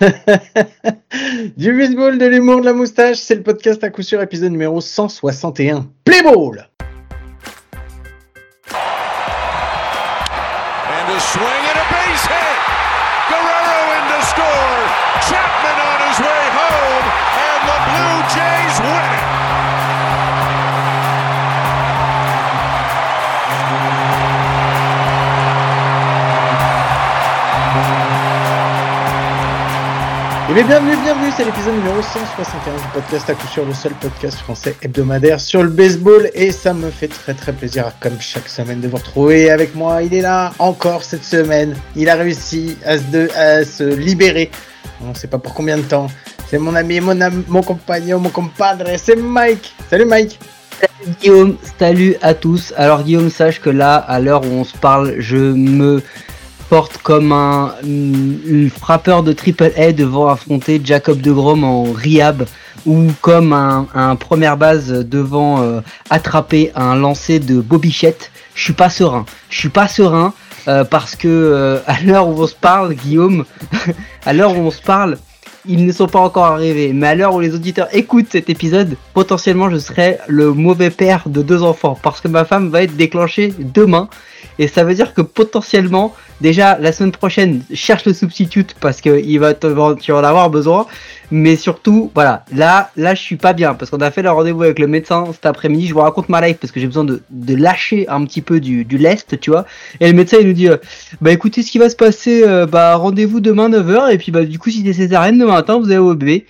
du baseball, de l'humour, de la moustache, c'est le podcast à coup sûr, épisode numéro 161. Play ball! Bien, bienvenue, bienvenue, c'est l'épisode numéro 161 du podcast à coup sûr, le seul podcast français hebdomadaire sur le baseball. Et ça me fait très très plaisir, comme chaque semaine, de vous retrouver avec moi. Il est là encore cette semaine. Il a réussi à se, à se libérer. On ne sait pas pour combien de temps. C'est mon ami, mon, ami, mon compagnon, mon compadre, c'est Mike. Salut Mike. Salut Guillaume, salut à tous. Alors Guillaume, sache que là, à l'heure où on se parle, je me comme un, frappeur de triple A devant affronter Jacob de Grom en Riab ou comme un, un première base devant euh, attraper un lancer de Bobichette. Je suis pas serein. Je suis pas serein euh, parce que euh, à l'heure où on se parle, Guillaume, à l'heure où on se parle, ils ne sont pas encore arrivés. Mais à l'heure où les auditeurs écoutent cet épisode, potentiellement je serai le mauvais père de deux enfants parce que ma femme va être déclenchée demain. Et ça veut dire que potentiellement déjà la semaine prochaine, cherche le substitute parce que il va te, tu vas en avoir besoin. Mais surtout, voilà, là, là, je suis pas bien parce qu'on a fait le rendez-vous avec le médecin cet après-midi. Je vous raconte ma life parce que j'ai besoin de, de, lâcher un petit peu du, du lest, tu vois. Et le médecin, il nous dit, euh, bah écoutez, ce qui va se passer, euh, bah rendez-vous demain 9h et puis bah du coup, si c'est césarienne demain matin, vous avez au bébé.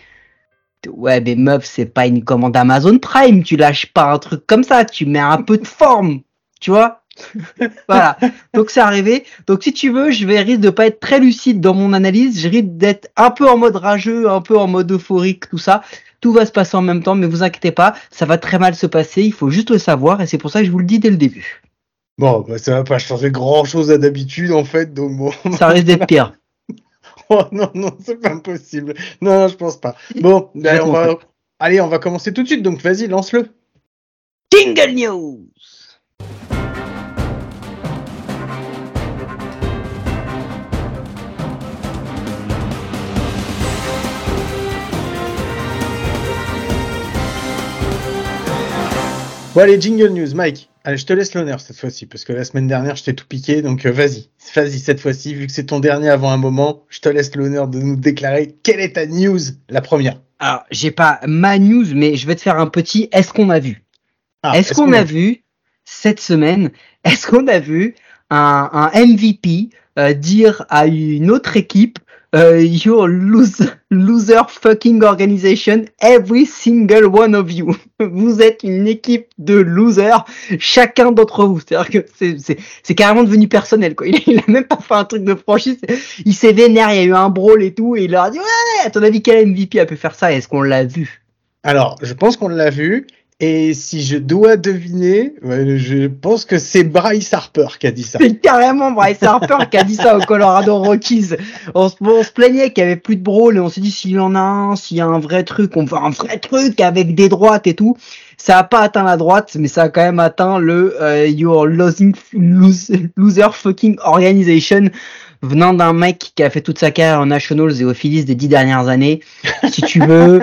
Ouais, mais meuf, c'est pas une commande Amazon Prime. Tu lâches pas un truc comme ça. Tu mets un peu de forme, tu vois voilà. Donc c'est arrivé. Donc si tu veux, je vais risque de pas être très lucide dans mon analyse. Je risque d'être un peu en mode rageux, un peu en mode euphorique, tout ça. Tout va se passer en même temps, mais vous inquiétez pas, ça va très mal se passer. Il faut juste le savoir et c'est pour ça que je vous le dis dès le début. Bon, bah, ça va pas changer grand chose à d'habitude en fait, donc bon. Ça risque d'être pire. oh non, non, c'est pas possible. Non, je pense pas. Bon, allez on, va... allez, on va commencer tout de suite, donc vas-y, lance-le. Jingle News Bon allez, Jingle News, Mike. Allez, je te laisse l'honneur cette fois-ci, parce que la semaine dernière, je t'ai tout piqué, donc euh, vas-y, vas-y cette fois-ci, vu que c'est ton dernier avant un moment, je te laisse l'honneur de nous déclarer quelle est ta news, la première. Alors, j'ai pas ma news, mais je vais te faire un petit est-ce qu'on a vu? Ah, Est-ce qu'on a, vu cette semaine, est-ce qu'on a vu un, un MVP euh, dire à une autre équipe uh, you're loser, loser fucking organization, every single one of you. Vous êtes une équipe de losers, chacun d'entre vous. C'est-à-dire que c'est carrément devenu personnel, quoi. Il, a même pas fait un truc de franchise. Il s'est vénère, il y a eu un brawl et tout, et il leur a dit, ouais, à ton avis, quel MVP a pu faire ça? Est-ce qu'on l'a vu? Alors, je pense qu'on l'a vu. Et si je dois deviner, je pense que c'est Bryce Harper qui a dit ça. C'est carrément Bryce Harper qui a dit ça au Colorado Rockies. On se, plaignait qu'il y avait plus de brawl et on s'est dit s'il en a un, s'il y a un vrai truc, on veut un vrai truc avec des droites et tout. Ça a pas atteint la droite, mais ça a quand même atteint le euh, Your losing, Loser Fucking Organization venant d'un mec qui a fait toute sa carrière en Nationals et au Phillies des dix dernières années. Si tu veux,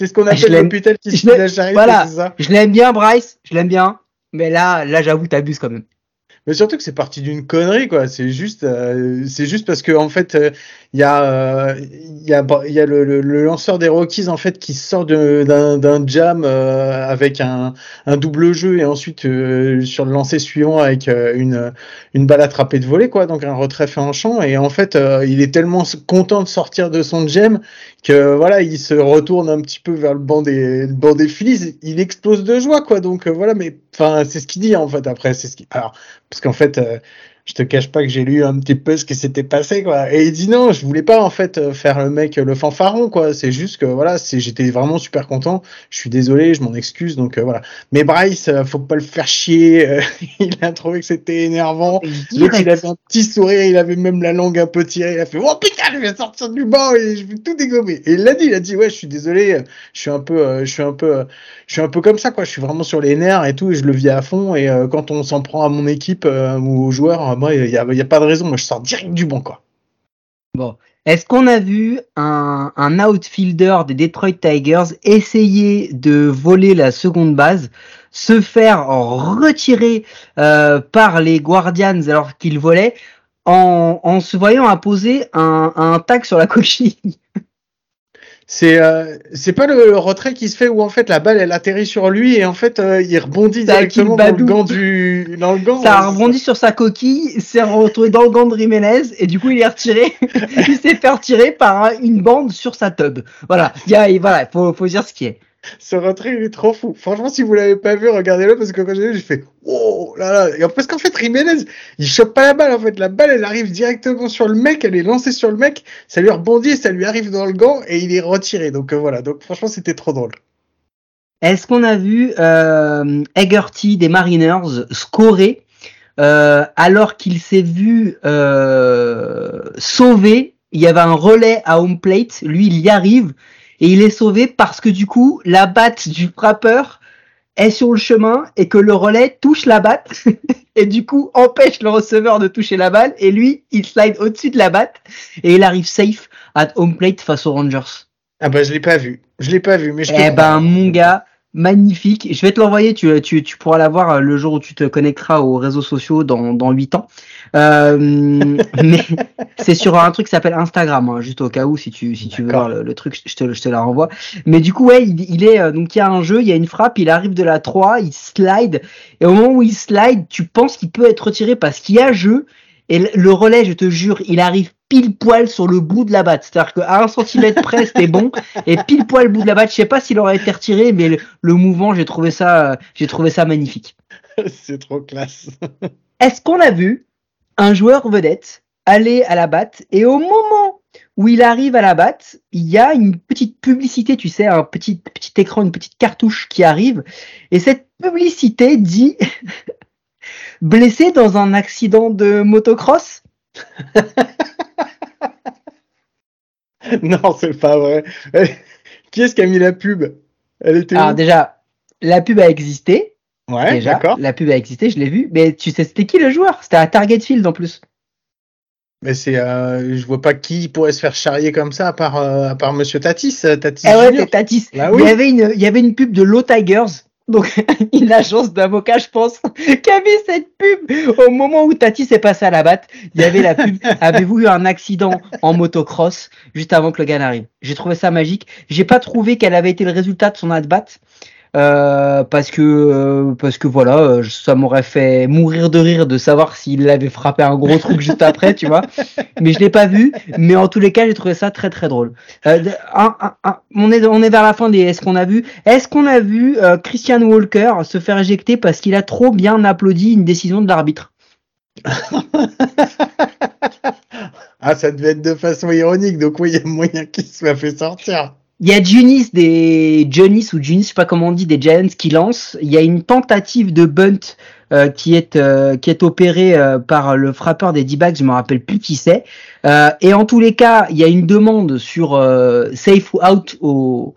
C'est ce qu'on appelle l'hôpital qui se la Voilà, je l'aime bien, Bryce, je l'aime bien, mais là, là, j'avoue, t'abuses quand même. Mais surtout que c'est parti d'une connerie, quoi. C'est juste, euh, c'est juste parce que en fait, euh, il y a, euh, il y a, il y a le, le, lanceur des Rockies en fait qui sort d'un jam avec un, un, double jeu et ensuite sur le lancer suivant avec une, une balle attrapée de volée, quoi. Donc un retrait fait en champ et en fait, il est tellement content de sortir de son jam que voilà, il se retourne un petit peu vers le banc des, le banc des Phillies. Il explose de joie, quoi. Donc voilà, mais enfin, c'est ce qu'il dit en fait. Après, c'est ce qui, alors parce qu'en fait, euh, je te cache pas que j'ai lu un petit peu ce qui s'était passé, quoi. Et il dit non, je voulais pas en fait euh, faire le mec le fanfaron, quoi. C'est juste que voilà, c'est j'étais vraiment super content. Je suis désolé, je m'en excuse, donc euh, voilà. Mais Bryce, faut pas le faire chier. il a trouvé que c'était énervant. il avait un petit sourire, il avait même la langue un peu tirée. Il a fait oh putain, je vais sortir du banc et je vais tout dégommer. Et il l'a dit, il a dit ouais, je suis désolé, je suis un peu, je suis un peu je suis un peu comme ça, quoi. Je suis vraiment sur les nerfs et tout, et je le vis à fond. Et euh, quand on s'en prend à mon équipe euh, ou aux joueurs, moi, il n'y a, pas de raison. Moi, je sors direct du banc, quoi. Bon, Est-ce qu'on a vu un, outfielder des Detroit Tigers essayer de voler la seconde base, se faire retirer euh, par les Guardians alors qu'il volait, en, en se voyant imposer un, un tag sur la coquille? C'est euh, c'est pas le, retrait qui se fait où en fait la balle elle atterrit sur lui et en fait euh, il rebondit directement dans le gant du dans le gant. Ça a rebondi sur sa coquille, s'est retrouvé dans le gant de Jiménez et du coup il est retiré. il s'est fait retirer par une bande sur sa tub. Voilà, il y a, voilà, faut, faut dire ce qui est. Ce retrait il est trop fou. Franchement si vous l'avez pas vu regardez-le parce que quand j'ai vu j'ai fait oh là là. Parce qu'en fait Jiménez il chope pas la balle en fait. La balle elle arrive directement sur le mec elle est lancée sur le mec ça lui rebondit ça lui arrive dans le gant et il est retiré. Donc euh, voilà. Donc franchement c'était trop drôle. Est-ce qu'on a vu euh, Haggerty des Mariners scorer euh, alors qu'il s'est vu euh, sauvé Il y avait un relais à home plate, lui il y arrive et il est sauvé parce que du coup la batte du frappeur est sur le chemin et que le relais touche la batte et du coup empêche le receveur de toucher la balle et lui il slide au-dessus de la batte et il arrive safe à home plate face aux Rangers. Ah bah je l'ai pas vu je l'ai pas vu mais je Eh ben, mon gars, magnifique. Je vais te l'envoyer, tu, tu, tu pourras l'avoir euh, le jour où tu te connecteras aux réseaux sociaux dans, dans 8 ans. Euh, mais c'est sur un truc qui s'appelle Instagram, hein, juste au cas où, si tu, si tu veux voir le, le truc, je te, je te la renvoie. Mais du coup, ouais, il, il est, euh, donc il y a un jeu, il y a une frappe, il arrive de la 3, il slide, et au moment où il slide, tu penses qu'il peut être retiré parce qu'il y a jeu, et le- le relais, je te jure, il arrive pile poil sur le bout de la batte. C'est-à-dire qu'à un centimètre près, c'était bon, et pile poil le bout de la batte. Je sais pas s'il aurait été retiré, mais le, le mouvement, j'ai trouvé ça, euh, j'ai trouvé ça magnifique. c'est trop classe. Est-ce qu'on a vu? Un joueur vedette aller à la batte et au moment où il arrive à la batte, il y a une petite publicité, tu sais, un petit petit écran, une petite cartouche qui arrive et cette publicité dit blessé dans un accident de motocross? non c'est pas vrai. Qui est-ce qui a mis la pub? Elle était Alors où? déjà, la pub a existé. Ouais déjà, d'accord. la pub a existé, je l'ai vu. Mais tu sais, c'était qui le joueur? C'était à Target Field en plus. Mais c'est, euh, je vois pas qui pourrait se faire charrier comme ça à part, euh, à part Monsieur Tatis, euh, Tatis Eh ouais, c'est Tatis. Bah il, oui. y avait une, il y avait une pub de Low Tigers. Donc, une agence d'avocats, je pense, qui avait cette pub au moment où Tatis est passé à la batte. Il y avait la pub. Avez-vous eu un accident en motocross juste avant que le gars n'arrive? J'ai trouvé ça magique. J'ai pas trouvé quel avait été le résultat de son at-bat. Euh, parce que euh, parce que voilà euh, ça m'aurait fait mourir de rire de savoir s'il avait frappé un gros truc juste après tu vois. Mais je l'ai pas vu mais en tous les cas j'ai trouvé ça très très drôle. Euh, un- un- un- on est on est vers la fin des est-ce qu'on a vu? Est-ce qu'on a vu Christian Walker se faire éjecter parce qu'il a trop bien applaudi une décision de l'arbitre? Ah, ça devait être de façon ironique, donc oui, il y a moyen qu'il soit fait sortir. Il y a Junis des Junis ou Junis, je sais pas comment on dit, des Giants qui lancent. Il y a une tentative de bunt euh, qui est euh, qui est opérée euh, par le frappeur des D-backs, je me rappelle plus qui c'est. Euh, et en tous les cas, il y a une demande sur euh, safe ou out au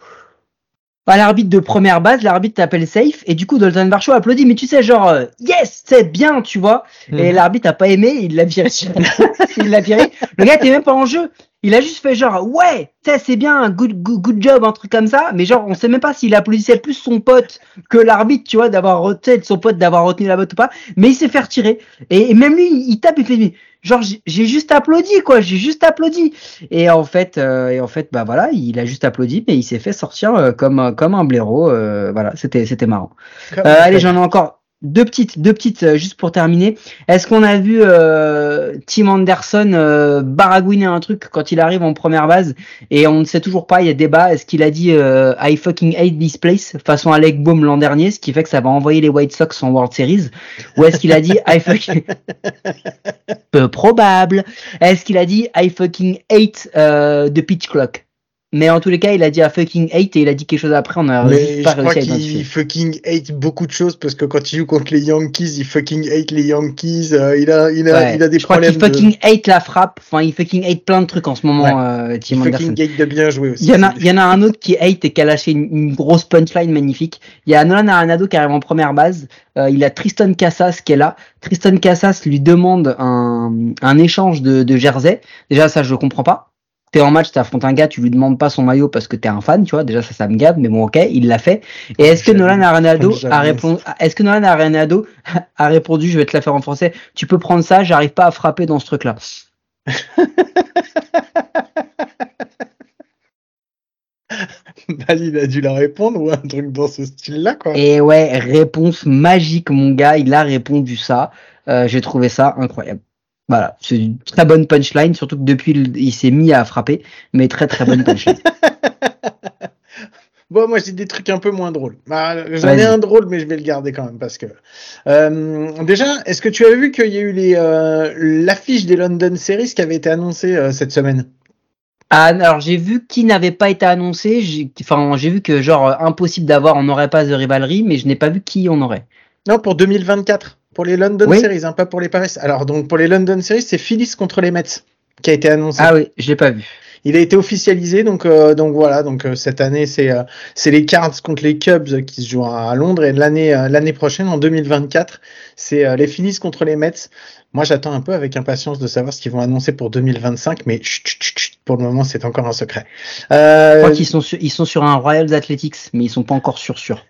à l'arbitre de première base, l'arbitre t'appelle safe et du coup Dalton Varsho applaudit mais tu sais genre euh, yes c'est bien tu vois et Mhm. l'arbitre a pas aimé il l'a viré il l'a viré le gars était même pas en jeu il a juste fait genre ouais c'est bien good, good good job un truc comme ça. Mais genre on sait même pas s'il applaudissait plus son pote que l'arbitre tu vois d'avoir retenu son pote d'avoir retenu la botte ou pas. Mais il s'est fait retirer. Et, et même lui il, tape il fait genre j'ai- juste applaudi quoi. J'ai juste applaudi. Et en fait euh, et en fait bah voilà il a juste applaudi mais il s'est fait sortir euh, comme un- comme un blaireau euh, voilà. C'était c'était marrant. Euh, allez, j'en ai encore deux petites, deux petites euh, juste pour terminer. Est-ce qu'on a vu euh, Tim Anderson euh, baragouiner un truc quand il arrive en première base et on ne sait toujours pas, il y a débat. Est-ce qu'il a dit euh, I fucking hate this place façon Alec Bohm l'an dernier, ce qui fait que ça va envoyer les White Sox en World Series, ou est-ce qu'il a dit I fucking peu probable. Est-ce qu'il a dit I fucking hate euh, the pitch clock? Mais en tous les cas, il a dit I fucking hate et il a dit quelque chose après. On a Mais je pas crois réussi à qu'il fucking hate beaucoup de choses parce que quand il joue contre les Yankees, il fucking hate les Yankees. euh, il a, il a, Ouais, il a des je crois problèmes. qu'il de- fucking hate la frappe. Enfin, il fucking hate plein de trucs en ce moment, euh, Tim il fucking hate de bien jouer aussi. Il y en a, il y en a un autre qui hate et qui a lâché une, une grosse punchline magnifique. Il y a Nolan Arenado qui arrive en première base. Euh, il a Tristan Cassas qui est là. Tristan Cassas lui demande un, un échange de, de jersey. Déjà, ça, je comprends pas. T'es en match, t'affrontes un gars, tu lui demandes pas son maillot parce que t'es un fan, tu vois. Déjà, ça, ça me gave, mais bon, ok, il l'a fait. Et est-ce que Nolan Arenado a répondu, est-ce que Nolan Arenado a répondu, je vais te la faire en français, tu peux prendre ça, j'arrive pas à frapper dans ce truc-là. il a dû la répondre ou un truc dans ce style-là, quoi. Et ouais, réponse magique, mon gars, il a répondu ça. Euh, J'ai trouvé ça incroyable. Voilà, c'est une très bonne punchline, surtout que depuis il s'est mis à frapper, mais très très bonne punchline. bon, moi j'ai des trucs un peu moins drôles. Bah, J'en ai un drôle, mais je vais le garder quand même parce que. Euh, déjà, est-ce que tu as vu qu'il y a eu les euh, l'affiche des London Series qui avait été annoncée euh, cette semaine? Ah, alors j'ai vu qui n'avait pas été annoncé. Enfin, j'ai vu que genre impossible d'avoir, on n'aurait pas de rivalry, mais je n'ai pas vu qui on aurait. Non, pour 2024. Pour les London Series, hein, pas pour les Paris. Alors, donc, pour les London Series, c'est Phillies contre les Mets qui a été annoncé. Ah oui, je l'ai pas vu. Il a été officialisé, donc euh, donc voilà, donc euh, cette année c'est euh, c'est les Cards contre les Cubs qui se jouent à Londres et l'année l'année prochaine en 2024 c'est les Phillies contre les Mets. Moi j'attends un peu avec impatience de savoir ce qu'ils vont annoncer pour 2025, mais pour le moment c'est encore un secret. Je crois qu'ils sont sur, ils sont sur un Royals Athletics, mais ils sont pas encore sûrs sûrs.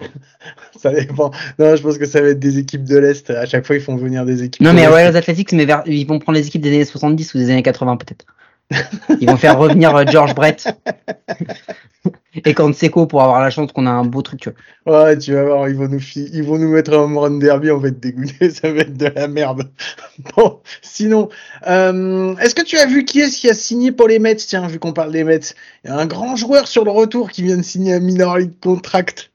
ça dépend. Non, je pense que ça va être des équipes de l'Est. À chaque fois, ils font venir des équipes. Non, mais Royals Athletics, mais ils vont prendre les équipes des années 70 ou des années 80, peut-être. Ils vont faire revenir euh, George Brett et Canseco pour avoir la chance qu'on a un beau truc. Tu vois. Ouais, tu vas voir, ils vont nous, ils vont nous mettre un run derby, on va être dégoûté, ça va être de la merde. Bon, sinon, euh, est-ce que tu as vu qui est-ce qui a signé pour les Mets? Tiens, vu qu'on parle des Mets, il y a un grand joueur sur le retour qui vient de signer un minor league contract.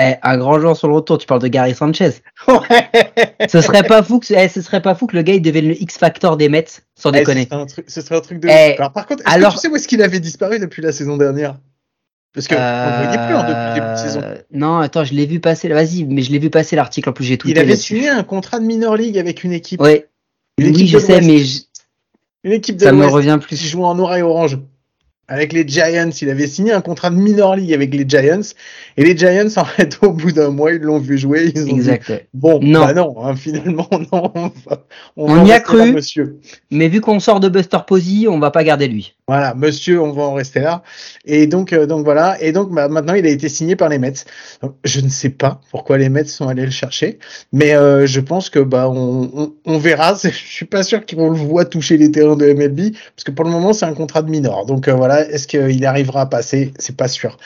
Eh, un grand joueur sur le retour, tu parles de Gary Sanchez. Ouais. ce serait pas fou que eh, ce serait pas fou que le gars il devienne le X Factor des Mets, sans eh, déconner. Ce serait, un truc, de. alors par contre, est-ce que tu sais où est-ce qu'il avait disparu depuis la saison dernière? Parce que euh... voyait plus en début de saison. Non, attends, je l'ai vu passer. Vas-y, mais je l'ai vu passer l'article en plus j'ai tout. Il avait signé un contrat de minor league avec une équipe. Oui. oui, je sais, mais une équipe de ça me revient plus. Qui joue en noir et orange avec les Giants. Il avait signé un contrat de minor league avec les Giants. Et les Giants, en fait, au bout d'un mois, ils l'ont vu jouer. Ils ont exact. bon, non, bah non hein, finalement, non. On, on y a cru. monsieur. Mais vu qu'on sort de Buster Posey, on va pas garder lui. Voilà, monsieur, on va en rester là. Et donc, euh, donc voilà. Et donc, bah, maintenant, il a été signé par les Mets. je ne sais pas pourquoi les Mets sont allés le chercher, mais euh, je pense que bah on, on, on verra. Je suis pas sûr qu'on le voit toucher les terrains de MLB, parce que pour le moment, c'est un contrat de minor. Donc euh, voilà, est-ce qu'il arrivera à passer? C'est pas sûr.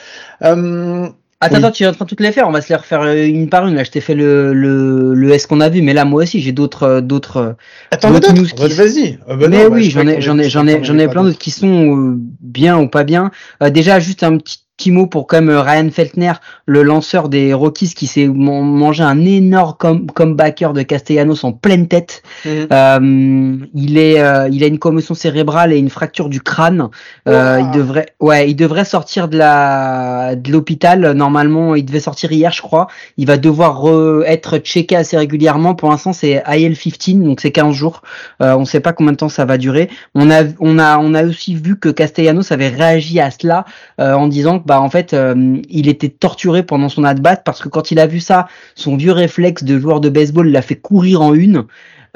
Euh, Attends, attends, tu es en train de toutes les faire. On va se les refaire euh, une par une. Là, je t'ai fait le, le, le est-ce qu'on a vu, mais là, moi aussi, j'ai d'autres, euh, d'autres. Attends, d'autres vas-y. Ah bah mais bah, oui, j'en ai, j'en ai, j'en ai, j'en ai plein d'autres qui sont bien ou pas bien. déjà, juste un petit petit mot pour comme euh, Ryan Feltner, le lanceur des Rockies qui s'est mangé un énorme comebacker de Castellanos en pleine tête. Mhm. Euh, il est, euh, il a une commotion cérébrale et une fracture du crâne. il devrait, ouais, il devrait sortir de la, de l'hôpital. Normalement, il devait sortir hier, je crois. Il va devoir être checké assez régulièrement. Pour l'instant, c'est IL-15, donc c'est 15 jours. on ne sait pas combien de temps ça va durer. On a, on a, on a aussi vu que Castellanos avait réagi à cela en disant bah en fait euh, il était torturé pendant son at-bat parce que quand il a vu ça, son vieux réflexe de joueur de baseball l'a fait courir en une.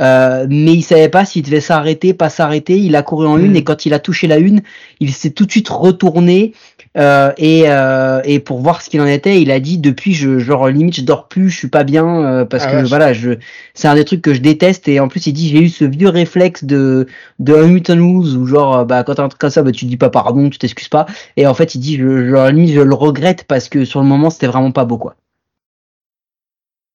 Euh, mais il savait pas s'il devait s'arrêter, pas s'arrêter. Il a couru en une hmm. et quand il a touché la une, il s'est tout de suite retourné euh, et, euh, et pour voir ce qu'il en était, il a dit depuis je genre limite je dors plus, je suis pas bien euh, parce ah que voilà je c'est un des trucs que je déteste et en plus il dit j'ai eu ce vieux réflexe de de Hamilton Rules où genre bah quand t'as un truc comme ça bah tu dis pas pardon, tu t'excuses pas et en fait il dit je, genre limite je le regrette parce que sur le moment c'était vraiment pas beau quoi.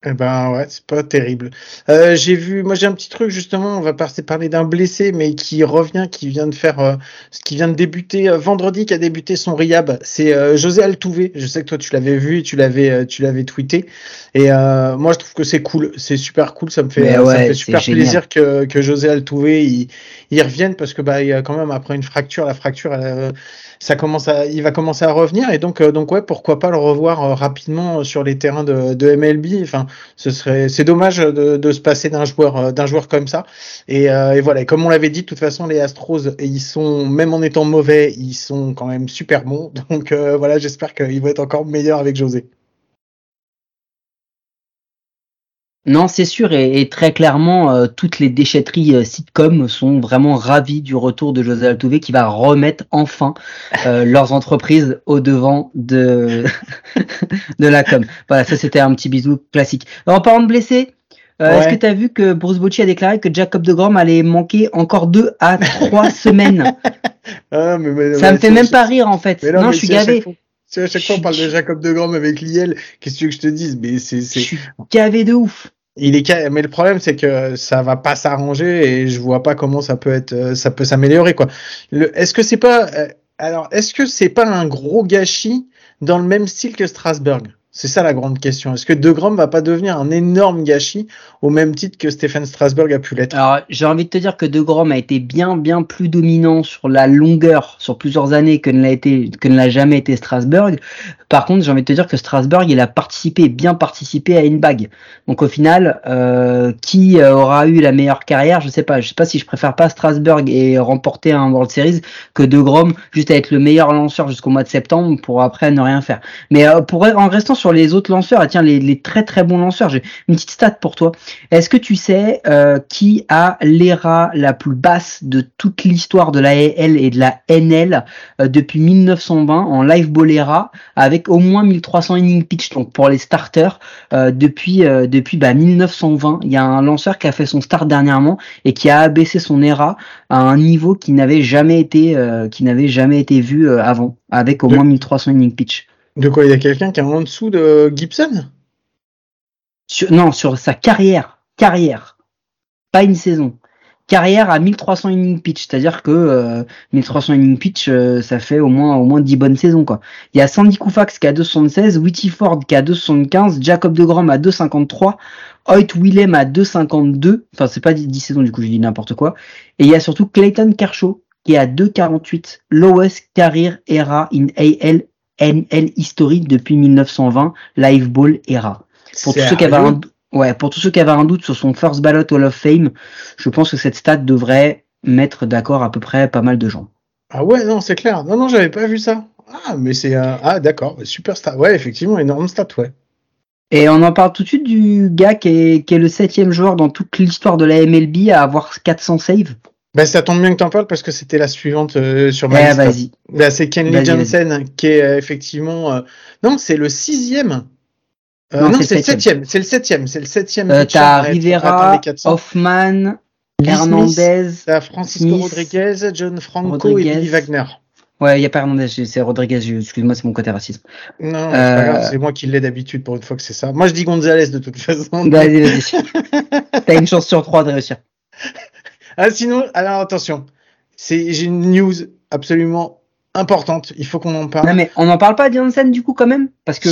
Eh ben ouais, c'est pas terrible. Euh, j'ai vu, moi j'ai un petit truc justement, on va passer parler d'un blessé, mais qui revient, qui vient de faire, euh, qui vient de débuter euh, vendredi, qui a débuté son riab. C'est euh, José Altouvé. Je sais que toi tu l'avais vu, tu l'avais, tu l'avais tweeté. Et moi je trouve que c'est cool, c'est super cool. Ça me fait, ça fait super plaisir que, que José Altouvé il, il revienne parce que bah il y a quand même après une fracture, la fracture. Elle, ça commence à, il va commencer à revenir et donc, euh, donc ouais, pourquoi pas le revoir euh, rapidement euh, sur les terrains de, de MLB. Enfin, ce serait, c'est dommage de, de, se passer d'un joueur, d'un joueur comme ça. Et, et voilà, et comme on l'avait dit, de toute façon, les Astros, ils sont, même en étant mauvais, ils sont quand même super bons. Donc voilà, j'espère qu'ils vont être encore meilleurs avec José. Non, c'est sûr, et, très clairement, euh, toutes les déchetteries euh, sitcom sont vraiment ravies du retour de José Altuve qui va remettre enfin euh, leurs entreprises au devant de, de la com. Voilà, ça c'était un petit bisou classique. en parlant de blessés, est-ce que tu as vu que Bruce Bocci a déclaré que Jacob de Grom allait manquer encore deux à trois semaines? Ah, Ça me fait même pas rire en fait. non, je suis gavé. À chaque fois on parle de Jacob de Grom avec Liel, qu'est-ce que tu veux que je te dise? Mais c'est, Je suis gavé de ouf. Il est mais le problème c'est que ça va pas s'arranger et je vois pas comment ça peut être euh, ça peut s'améliorer quoi. Est-ce que c'est pas euh, alors est-ce que c'est pas un gros gâchis dans le même style que Strasbourg? C'est ça la grande question. Est-ce que De Grom va pas devenir un énorme gâchis au même titre que Stephen Strasberg a pu l'être? Alors j'ai envie de te dire que De Grom a été bien bien plus dominant sur la longueur sur plusieurs années que ne l'a été que ne l'a jamais été Strasberg. Par contre j'ai envie de te dire que Strasberg il a participé bien participé à une bague. Donc au final euh, qui euh, aura eu la meilleure carrière? Je sais pas. Je sais pas si je préfère pas Strasberg et remporter un World Series que De Grom juste à être le meilleur lanceur jusqu'au mois de septembre pour après ne rien faire. Mais euh, pour en restant sur sur les autres lanceurs, et tiens, les, très très bons lanceurs, j'ai une petite stat pour toi. Est-ce que tu sais euh, qui a l'ERA la plus basse de toute l'histoire de la AL et de la NL euh, depuis 1920 en live ball ERA avec au moins 1300 innings pitch donc pour les starters euh, depuis depuis bah, 1920 il y a un lanceur qui a fait son start dernièrement et qui a abaissé son ERA à un niveau qui n'avait jamais été qui n'avait jamais été vu avant avec au moins 1300 innings pitch de quoi Il y a quelqu'un qui est en dessous de Gibson? Non, sur sa carrière. Carrière. Pas une saison. Carrière à 1300 innings pitch, c'est-à-dire que 1300 euh, innings pitch, euh, ça fait au moins au moins 10 bonnes saisons quoi. Il y a Sandy Koufax qui a 276, Whitty Ford qui a 275, Jacob de Grom à 253, Hoyt Willem à 252, enfin c'est pas 10 saisons du coup je dis n'importe quoi, et il y a surtout Clayton Kershaw qui est à 2,48, lowest career era in AL NL historique depuis 1920, Live Ball era. Pour tous ceux qui avaient un, ouais, pour tous ceux qui avaient un doute sur son first ballot Hall of Fame, je pense que cette stat devrait mettre d'accord à peu près pas mal de gens. Ah ouais, non, c'est clair. Non, non, j'avais pas vu ça. Ah, mais c'est ah d'accord, super stat. Ouais, effectivement, énorme stat, ouais. Et on en parle tout de suite du gars qui est, qui est le septième joueur dans toute l'histoire de la MLB à avoir 400 saves. Bah, ça tombe bien que tu en parles parce que c'était la suivante euh, sur ma liste. Vas-y. Bah, c'est Kenley Jensen qui est euh, effectivement. Euh, non, c'est le sixième. non, c'est le septième. C'est le septième. C'est le septième. T'as Rivera, Hoffman, Hernandez, Francisco Rodriguez, John Franco et Billy Wagner. Ouais, il n'y a pas Hernandez, c'est Rodriguez, excuse-moi, c'est mon côté racisme. Non, c'est pas grave, c'est moi qui l'ai d'habitude pour une fois que c'est ça. Moi, je dis Gonzalez de toute façon. Vas-y, vas-y. T'as une chance sur trois de réussir. Ah, sinon, alors attention, c'est j'ai une news absolument importante. Il faut qu'on en parle. Non mais on n'en parle pas de du coup quand même? Parce que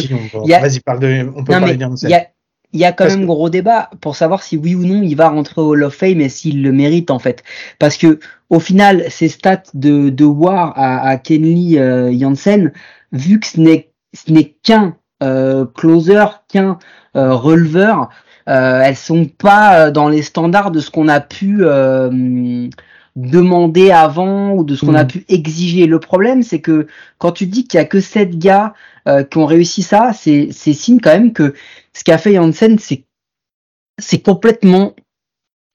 vas-y parle de on peut parler de Il y a, y a quand même gros débat pour savoir si oui ou non il va rentrer au Hall of Fame et s'il le mérite en fait. Parce que au final, ces stats de, de War à, à Kenley euh, Jansen, vu que ce n'est ce n'est qu'un euh, closer, qu'un euh, releveur, euh, elles sont pas euh, dans les standards de ce qu'on a pu euh, demander avant ou de ce qu'on a hmm. pu exiger. Le problème, c'est que quand tu dis qu'il y a que sept gars qui ont réussi ça, c'est signe quand même que ce qu'a fait Janssen, c'est c'est complètement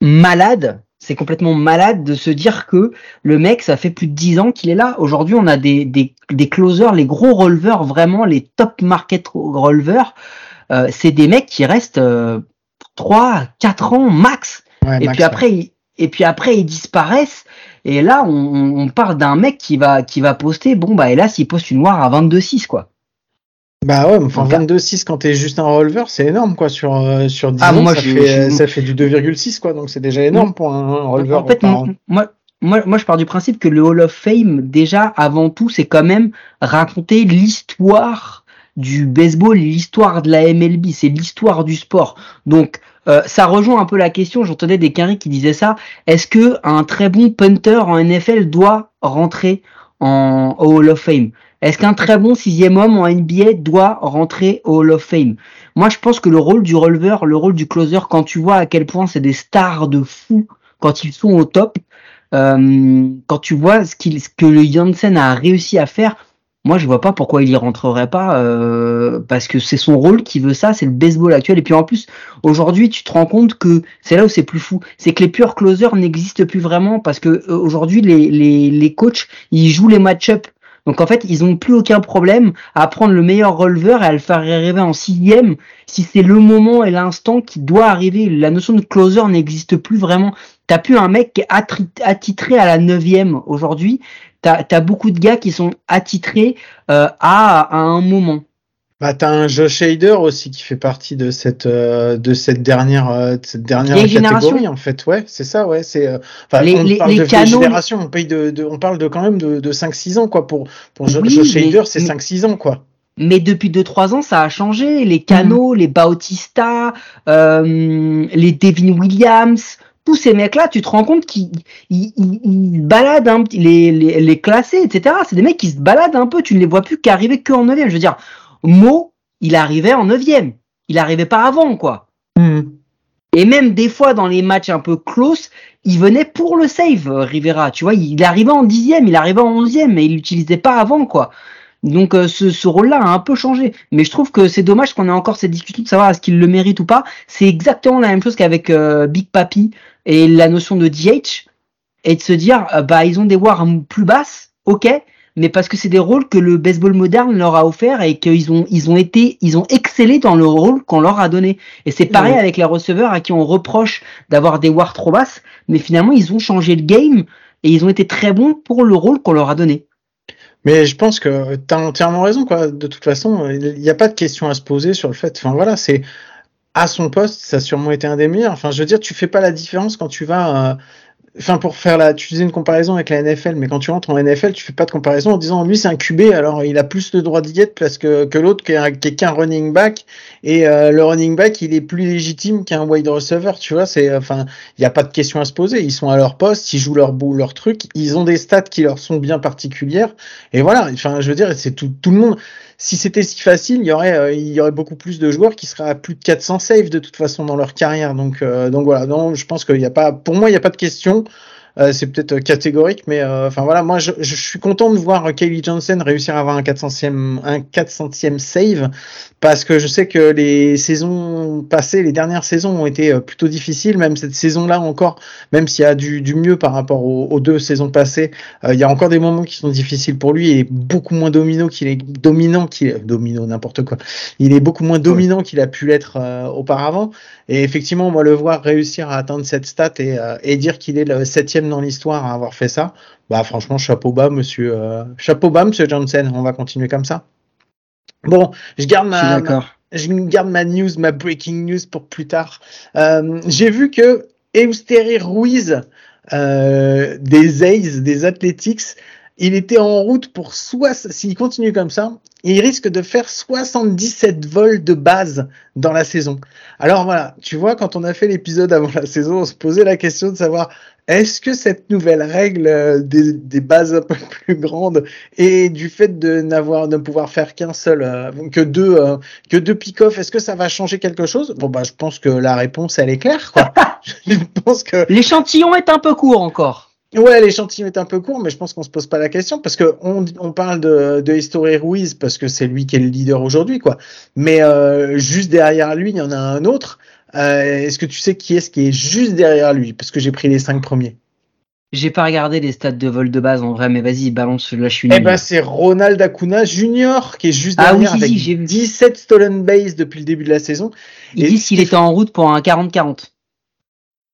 malade. C'est complètement malade de se dire que le mec, ça fait plus de dix ans qu'il est là. Aujourd'hui, on a des, des, des closers, les gros releveurs, vraiment les top market releveurs. Euh, c'est des mecs qui restent 3, 4 ans max. et puis après, et puis après ils disparaissent. Et là, on, on parle d'un mec qui va, qui va poster. Bon bah hélas, il poste une noire à 22-6 quoi. Bah ouais, enfin 22-6 quand t'es juste un releveur, c'est énorme quoi sur euh, sur 10 ah, ans, ça, fait, ça fait du 2,6 quoi, donc c'est déjà énorme pour un, releveur. En fait, moi, moi, moi, je pars du principe que le Hall of Fame, déjà, avant tout, c'est quand même raconter l'histoire du baseball, l'histoire de la MLB, c'est l'histoire du sport. Donc euh, ça rejoint un peu la question, j'entendais des carrés qui disaient ça, est-ce que un très bon punter en NFL doit rentrer en Hall of Fame? Est-ce qu'un très bon sixième homme en NBA doit rentrer au Hall of Fame? Moi je pense que le rôle du releveur, le rôle du closer, quand tu vois à quel point c'est des stars de fou quand ils sont au top, euh, quand tu vois ce, qu'il, ce que le Janssen a réussi à faire, moi je vois pas pourquoi il y rentrerait pas euh, parce que c'est son rôle qui veut ça, c'est le baseball actuel et puis en plus aujourd'hui tu te rends compte que c'est là où c'est plus fou, c'est que les pure closers n'existent plus vraiment parce que euh, aujourd'hui les, les, les coachs ils jouent les match-up donc en fait, ils ont plus aucun problème à prendre le meilleur releveur et à le faire arriver en sixième si c'est le moment et l'instant qui doit arriver. La notion de closer n'existe plus vraiment. T'as plus un mec qui est attitré à la neuvième aujourd'hui. T'as as beaucoup de gars qui sont attitrés euh, à, à un moment. Bah, t'as un Josh Hader aussi qui fait partie de cette euh, de cette dernière euh, de cette dernière catégorie en fait. Ouais c'est ça ouais c'est euh, les, on les, parle les de génération on paye de, de, on parle de quand même de, de 5 6 ans quoi. Pour pour Oui, Josh mais- Hader c'est mais- 5 6 ans quoi. Mais depuis 2-3 ans, ça a changé. Les Cano, les Bautista, euh, les Devin Williams, tous ces mecs-là, tu te rends compte qu'ils ils, ils- ils baladent un petit, les, les, les classés, etc. C'est des mecs qui se baladent un peu. Tu ne les vois plus qu'arriver que en 9 Je veux dire, Mo, il arrivait en 9 Il arrivait pas avant, quoi. Et même des fois dans les matchs un peu close, il venait pour le save, euh, Rivera. Tu vois, il arrivait en dixième, il arrivait en onzième, mais il l'utilisait pas avant, quoi. Donc euh, ce, ce rôle-là a un peu changé. Mais je trouve que c'est dommage qu'on ait encore cette discussion de savoir est-ce qu'il le mérite ou pas. C'est exactement la même chose qu'avec euh, Big Papi et la notion de DH. Et de se dire, euh, bah ils ont des wars plus basses, ok, mais parce que c'est des rôles que le baseball moderne leur a offert et qu'ils ont, ils ont été, ils ont excellé dans le rôle qu'on leur a donné. Et c'est pareil avec les receveurs à qui on reproche d'avoir des wars trop basses, mais finalement ils ont changé le game et ils ont été très bons pour le rôle qu'on leur a donné. Mais je pense que tu as entièrement raison, quoi. De toute façon, il n'y a pas de question à se poser sur le fait. Enfin, voilà, c'est à son poste, ça a sûrement été un des meilleurs. Enfin, je veux dire, tu fais pas la différence quand tu vas. euh, Enfin, pour faire la, tu faisais une comparaison avec la NFL, mais quand tu rentres en NFL, tu fais pas de comparaison en disant lui c'est un QB, alors il a plus de droit d'y être parce que, que l'autre qui est, qu'un running back et euh, le running back il est plus légitime qu'un wide receiver, tu vois. C'est, enfin, il n'y a pas de question à se poser. Ils sont à leur poste, ils jouent leur bout, leur truc, ils ont des stats qui leur sont bien particulières et voilà. Enfin, je veux dire, c'est tout, tout le monde. Si c'était si facile, il y aurait, euh, il y aurait beaucoup plus de joueurs qui seraient à plus de 400 saves de toute façon dans leur carrière. Donc, euh, donc voilà. Non, je pense qu'il n'y a pas, pour moi, il n'y a pas de question. Euh, c'est peut-être euh, catégorique, mais euh, enfin voilà, moi je, je suis content de voir Kaylee Johnson réussir à avoir un 400e, un 400e save parce que je sais que les saisons passées, les dernières saisons ont été plutôt difficiles, même cette saison-là encore, même s'il y a du, du mieux par rapport aux, aux deux saisons passées, il y a encore des moments qui sont difficiles pour lui et beaucoup moins domino qu'il est dominant qu'il est domino n'importe quoi. Il est beaucoup moins dominant qu'il a pu l'être auparavant. Et effectivement, moi le voir réussir à atteindre cette stat et, euh, et dire qu'il est le septième dans l'histoire à avoir fait ça, bah franchement chapeau bas monsieur, euh, chapeau bas monsieur Johnson. On va continuer comme ça. Bon, je garde ma, je garde ma news, ma breaking news pour plus tard. Euh, J'ai vu que Eusteri Ruiz des A's, des Athletics, il était en route pour soit s'il continue comme ça, il risque de faire 77 vols de base dans la saison. Alors voilà, tu vois, quand on a fait l'épisode avant la saison, on se posait la question de savoir est-ce que cette nouvelle règle euh, des, des bases un peu plus grandes et du fait de n'avoir de pouvoir faire qu'un seul, euh, que deux, euh, que deux pick-off, est-ce que ça va changer quelque chose? Bon bah je pense que la réponse elle est claire quoi. je pense que L'échantillon est un peu court encore. Ouais, l'échantillon est un peu court, mais je pense qu'on se pose pas la question parce que on, on parle de, de History Ruiz parce que c'est lui qui est le leader aujourd'hui, quoi. Mais euh, juste derrière lui, il y en a un autre. Euh, Est-ce que tu sais qui est-ce qui est juste derrière lui? Parce que j'ai pris les cinq premiers. J'ai pas regardé les stats de vol de base en vrai, mais vas-y, balance, là je suis Eh ben, c'est Ronald Acuna Junior qui est juste Ah oui, derrière avec si, j'ai vu. 17 stolen base depuis le début de la saison. Ils et disent qu'il était en route pour un 40-40.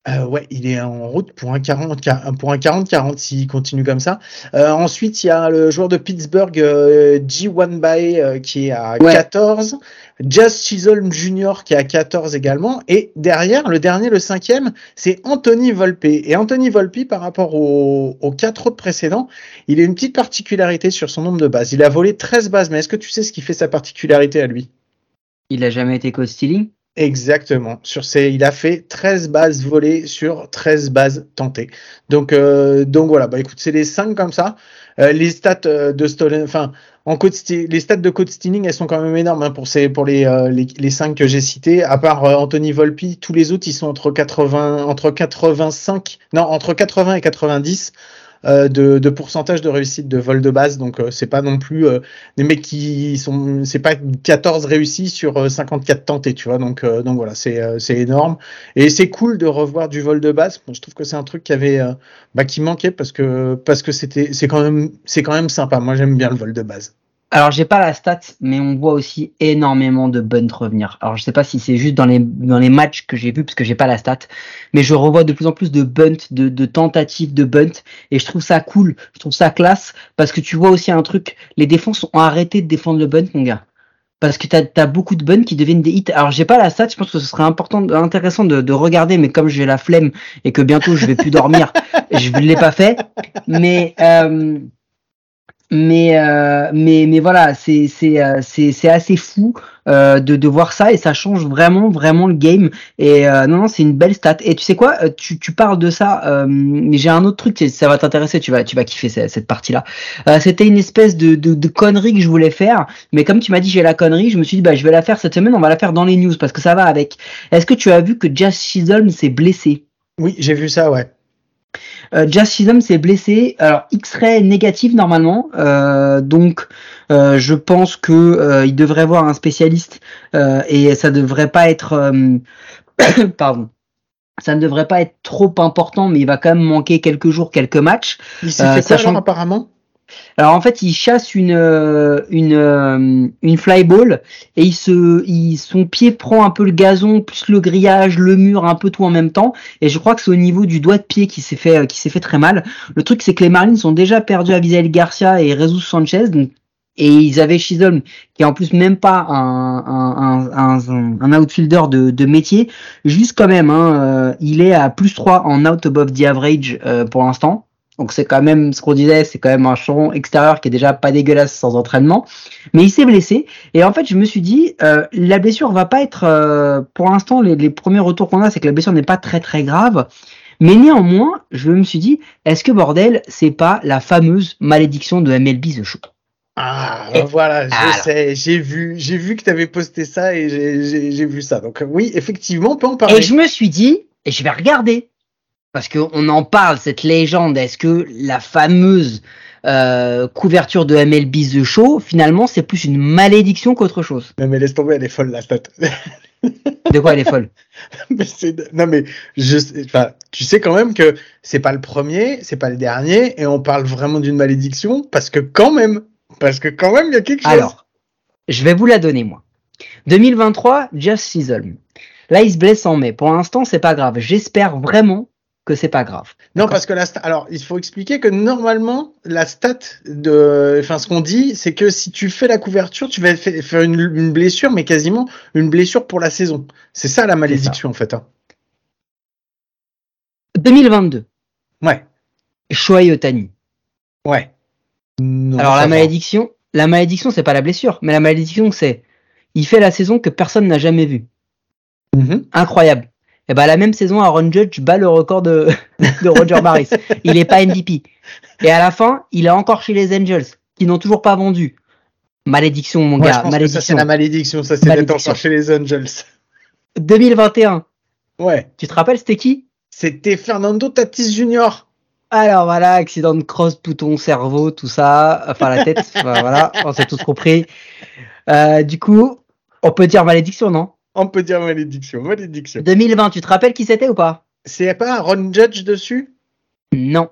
Euh, ouais, il est en route pour un 40 pour un 40-40 s'il continue comme ça. Euh, ensuite, il y a le joueur de Pittsburgh euh, G1 Bay euh, qui est à Ouais. 14, Jazz Chisholm Jr. qui est à 14 également, et derrière le dernier, le cinquième, c'est Anthony Volpe. Et Anthony Volpe, par rapport aux, aux quatre autres précédents, il a une petite particularité sur son nombre de bases. Il a volé 13 bases, mais est-ce que tu sais ce qui fait sa particularité à lui? Il a jamais été code stealing. Exactement. Sur ces, il a fait 13 bases volées sur 13 bases tentées. Donc, euh, donc voilà. Bah écoute, c'est les 5 comme ça. Euh, les stats euh, de Stolen, enfin, en code sti- les stats de code stealing, elles sont quand même énormes hein, pour ces, pour les, euh, les, les 5 que j'ai cités. À part euh, Anthony Volpi, tous les autres, ils sont entre 80, entre 85, non, entre 80 et 90. Euh, de, de, pourcentage de réussite de vol de base. Donc euh, c'est pas non plus euh, des mecs qui sont, c'est pas 14 réussis sur 54 tentés, tu vois. Donc donc voilà, c'est énorme et c'est cool de revoir du vol de base. je trouve que c'est un truc qui avait bah, qui manquait parce que parce que c'était c'est quand même c'est quand même sympa. Moi j'aime bien le vol de base. Alors j'ai pas la stat, mais on voit aussi énormément de bunt revenir. Alors je sais pas si c'est juste dans les dans les matchs que j'ai vus parce que j'ai pas la stat, mais je revois de plus en plus de bunt, de, de tentatives de bunt, et je trouve ça cool, je trouve ça classe parce que tu vois aussi un truc, les défenses ont arrêté de défendre le bunt, mon gars. Parce que tu as, beaucoup de bunts qui deviennent des hits. Alors j'ai pas la stat, je pense que ce serait important, intéressant de, de regarder, mais comme j'ai la flemme et que bientôt je vais plus dormir, je ne l'ai pas fait. Mais euh, mais euh, mais mais voilà c'est c'est euh, c'est assez fou euh, de de voir ça et ça change vraiment vraiment le game. Et non non c'est une belle stat. Et tu sais quoi tu tu parles de ça mais j'ai un autre truc ça va t'intéresser tu vas tu vas kiffer cette, cette partie là c'était une espèce de, de de connerie que je voulais faire mais comme tu m'as dit j'ai la connerie je me suis dit bah je vais la faire cette semaine on va la faire dans les news parce que ça va avec. Est-ce que tu as vu que Jazz Chisholm s'est blessé? Oui j'ai vu ça ouais euh, Jazz Chisholm s'est blessé. Alors X-ray négatif normalement, euh, donc euh, je pense que euh, il devrait voir un spécialiste et ça devrait pas être, pardon, ça ne devrait pas être trop important, mais il va quand même manquer quelques jours, quelques matchs. Il s'est fait sachant... apparemment alors en fait, il chasse une euh, une euh, une flyball et il se son pied prend un peu le gazon plus le grillage, le mur, un peu tout en même temps et je crois que c'est au niveau du doigt de pied qui s'est fait qui s'est fait très mal. Le truc c'est que les Marlins ont déjà perdu Avisail Garcia et Jesus Sanchez et ils avaient Chisholm qui est en plus même pas un, un, outfielder de, de, métier, juste quand même, hein, euh, il est à plus 3 en out above the average pour l'instant. Donc c'est quand même ce qu'on disait, c'est quand même un champ extérieur qui est déjà pas dégueulasse sans entraînement. Mais il s'est blessé et en fait je me suis dit euh, la blessure va pas être euh, pour l'instant les, les, premiers retours qu'on a c'est que la blessure n'est pas très très grave. Mais néanmoins je me suis dit est-ce que bordel c'est pas la fameuse malédiction de MLB The Show? Ah, voilà, je sais, j'ai vu, j'ai vu que tu avais posté ça et j'ai vu ça. Donc oui, effectivement, on peut en parler. Et je me suis dit, et je vais regarder parce qu'on en parle, cette légende, est-ce que la fameuse euh, couverture de MLB The Show, finalement, c'est plus une malédiction qu'autre chose? Non mais laisse tomber, elle est folle la stat. de quoi elle est folle? Mais Non mais je, enfin, tu sais quand même que c'est pas le premier, c'est pas le dernier, et on parle vraiment d'une malédiction parce que quand même, parce que quand même il y a quelque chose. Alors, je vais vous la donner moi. 2023, Just Season. Là, il se blesse en mai. Pour l'instant, c'est pas grave. J'espère vraiment que c'est pas grave. Non, parce que la alors il faut expliquer que normalement la stat de, enfin ce qu'on dit, c'est que si tu fais la couverture, tu vas faire une, blessure, mais quasiment une blessure pour la saison. C'est ça la malédiction en fait. Hein. 2022. Ouais. Shohei Otani. Ouais. alors la malédiction, la malédiction c'est pas la blessure, mais la malédiction c'est il fait la saison que personne n'a jamais vue. Mm-hmm. Incroyable et eh ben la même saison, Aaron Judge bat le record de, de Roger Maris. il est pas MVP. Et à la fin, il est encore chez les Angels, qui n'ont toujours pas vendu. Malédiction, mon gars. malédiction. ça, c'est la malédiction. Ça, c'est d'être encore chez les Angels. 2021. Ouais. Tu te rappelles, c'était qui? C'était Fernando Tatis Jr. Alors voilà, accident de cross, bouton, cerveau, tout ça. Enfin, la tête. voilà, on s'est tous compris. Euh, du coup, on peut dire malédiction, non? On peut dire malédiction, malédiction. 2020, tu te rappelles qui c'était ou pas? C'est pas Ron Judge dessus? Non.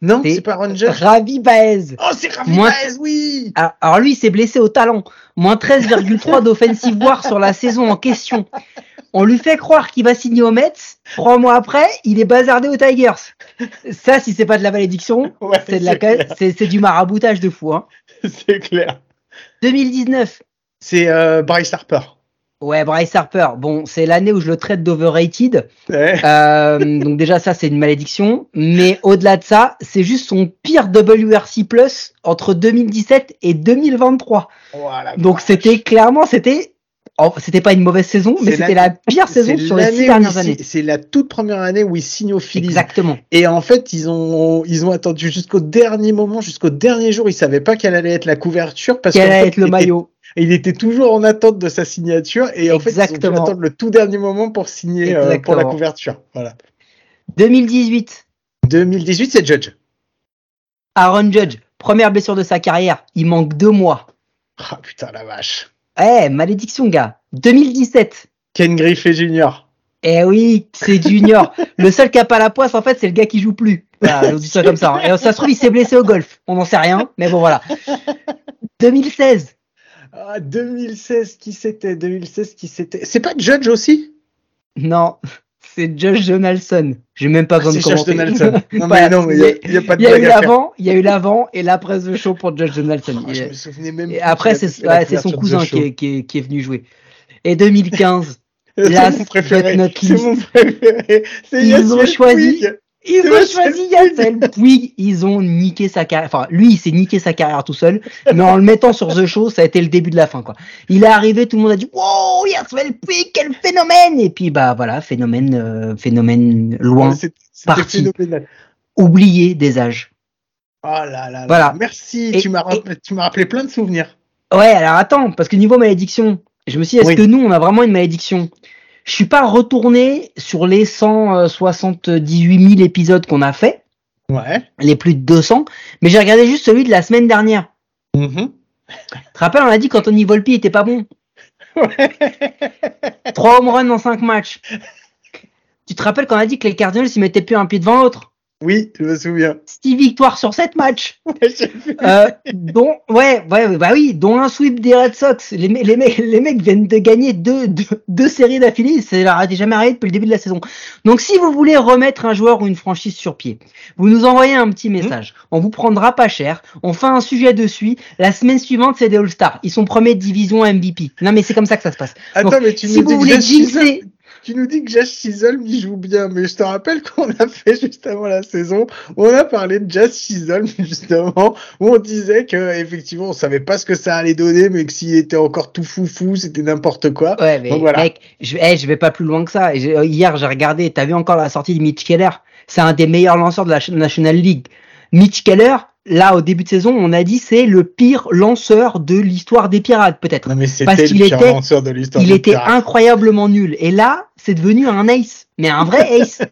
Non, c'est pas Ron Judge? Ravi Baez. Oh, c'est Ravi Baez, oui. Ah, alors, lui, il s'est blessé au talent. Moins 13,3 d'offensive war sur la saison en question. On lui fait croire qu'il va signer au Mets. Trois mois après, il est bazardé aux Tigers. Ça, si c'est pas de la malédiction, c'est de la, c'est du maraboutage de fou. Hein. C'est clair. 2019. C'est euh, Bryce Harper. Ouais, Bryce Harper. Bon, c'est l'année où je le traite d'overrated. Euh, donc déjà, ça, c'est une malédiction. Mais au-delà de ça, c'est juste son pire WRC Plus entre 2017 et 2023. donc c'était clairement, c'était, c'était pas une mauvaise saison, mais c'était la pire saison sur les six dernières années. C'est la toute première année où il signe au Phillies. Exactement. Et en fait, ils ont, ils ont attendu jusqu'au dernier moment, jusqu'au dernier jour. Ils savaient pas quelle allait être la couverture parce quel allait être le maillot il était toujours en attente de sa signature et en fait ils ont dû attendre le tout dernier moment pour signer euh, pour la couverture. Voilà. 2018. 2018 c'est Judge. Aaron Judge, première blessure de sa carrière, il manque deux mois. Ah putain la vache. Eh, malédiction, gars. 2017. Ken Griffey Jr. Eh oui, c'est Junior. le seul qui a pas la poisse, en fait, c'est le gars qui joue plus. Voilà, on dit ça comme ça. hein. Et ça se trouve, il s'est blessé au golf. On n'en sait rien, mais bon, voilà. 2016. Ah 2016 qui c'était? 2016 qui c'était? C'est pas Judge aussi? Non, c'est Josh Donaldson. J'ai même pas Ah, besoin de Josh commenter. Donaldson. Non mais Voilà, non, mais il y a- il y, a pas de Il y a eu l'avant, il y a eu l'avant et l'après The Show pour Josh Donaldson. Ah, Il- je me souvenais même et après, c'est ouais, son cousin qui est, qui, est, qui est venu jouer. Et 2015, C'est mon préféré. C'est mon préféré. Ils ont choisi-. Ils ont choisi. Yacel Puig. Ils ont niqué sa carrière. Enfin, lui, il s'est niqué sa carrière tout seul. Mais en le mettant sur The Show, ça a été le début de la fin, quoi. Il est arrivé, tout le monde a dit, wow, Yacel Puig, quel phénomène! Et puis, bah, voilà, phénomène, euh, phénomène loin, Ouais, c'est- C'était parti. phénoménal. oublié des âges. Oh là là. là. Voilà. Merci. Et- tu m'as rappelé, tu m'as rappelé plein de souvenirs. Ouais, alors attends, parce que niveau malédiction, je me suis dit, est-ce Oui. que nous, on a vraiment une malédiction? Je suis pas retourné sur les 178 000 épisodes qu'on a fait, Ouais. les plus de 200, mais j'ai regardé juste celui de la semaine dernière. Mhm. Tu te rappelles, on a dit qu'Anthony Volpi était pas bon. Ouais. 3 home runs en 5 matchs. Tu te rappelles qu'on a dit que les Cardinals, ils mettaient plus un pied devant l'autre? Oui, je me souviens. 6 victoires sur 7 matchs. Euh, dont, ouais, ouais, bah oui, dont un sweep des Red Sox. Les, me- les, mecs, les mecs viennent de gagner deux, deux, deux séries d'affilée. Ça leur a jamais arrêté depuis le début de la saison. Donc, si vous voulez remettre un joueur ou une franchise sur pied, vous nous envoyez un petit message. On vous prendra pas cher. On fait un sujet dessus. La semaine suivante, c'est des All-Stars. Ils sont premiers de division MVP. Non, mais c'est comme ça que ça se passe. Attends, Donc, mais tu si vous voulez jinxer, Tu nous dis que Josh Chisholm il joue bien, mais je te rappelle qu'on a fait juste avant la saison, on a parlé de Josh Chisholm justement, où on disait que effectivement on savait pas ce que ça allait donner, mais que s'il était encore tout foufou, c'était n'importe quoi. Ouais, mais Donc voilà. mec, je, eh, je vais pas plus loin que ça. Euh, Hier, j'ai regardé, t'as vu encore la sortie de Mitch Keller? C'est un des meilleurs lanceurs de la National League. Mitch Keller, là, au début de saison, on a dit c'est le pire lanceur de l'histoire des Pirates, peut-être. Non mais Parce qu'il le pire était- lanceur de l'histoire. Il était Pirates. incroyablement nul. Et là, c'est devenu un ace. Mais un vrai ace.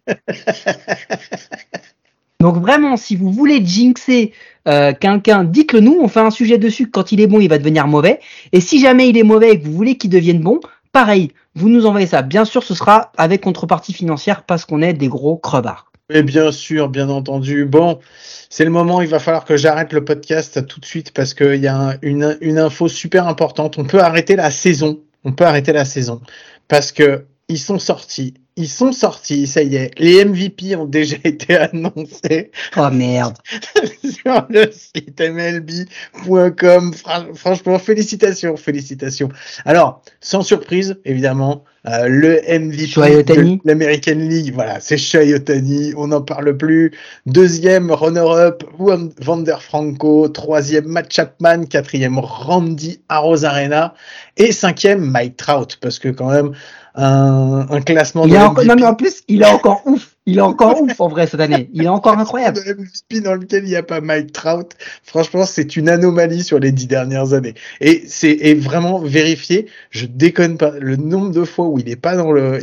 Donc vraiment, si vous voulez jinxer euh, quelqu'un, dites-le nous, on fait un sujet dessus. Quand il est bon, il va devenir mauvais. Et si jamais il est mauvais et que vous voulez qu'il devienne bon, pareil, vous nous envoyez ça. Bien sûr, ce sera avec contrepartie financière parce qu'on est des gros crevards. Mais bien sûr, bien entendu. Bon, c'est le moment, il va falloir que j'arrête le podcast tout de suite parce qu'il y a un- une, une info super importante. On peut arrêter la saison. On peut arrêter la saison parce que ils sont sortis. Ils sont sortis, ça y est. Les MVP ont déjà été annoncés Oh merde. sur le site mlb.com. Fra- Franchement, félicitations, félicitations. Alors, sans surprise, évidemment, euh, le MVP de l'American League, voilà, c'est Shohei Ohtani, on n'en parle plus. Deuxième runner-up, Juan Vander Franco. Troisième, Matt Chapman. Quatrième, Randy Arozarena. Et cinquième, Mike Trout, parce que quand même, un, un classement Il de encore, non mais en plus, il est encore ouf. Il est encore ouf en vrai cette année. Il est encore incroyable. de MVP dans lequel il n'y a pas Mike Trout, franchement, c'est une anomalie sur les dix dernières années. Et c'est est vraiment vérifié. Je déconne pas. Le nombre de fois où il est pas dans le,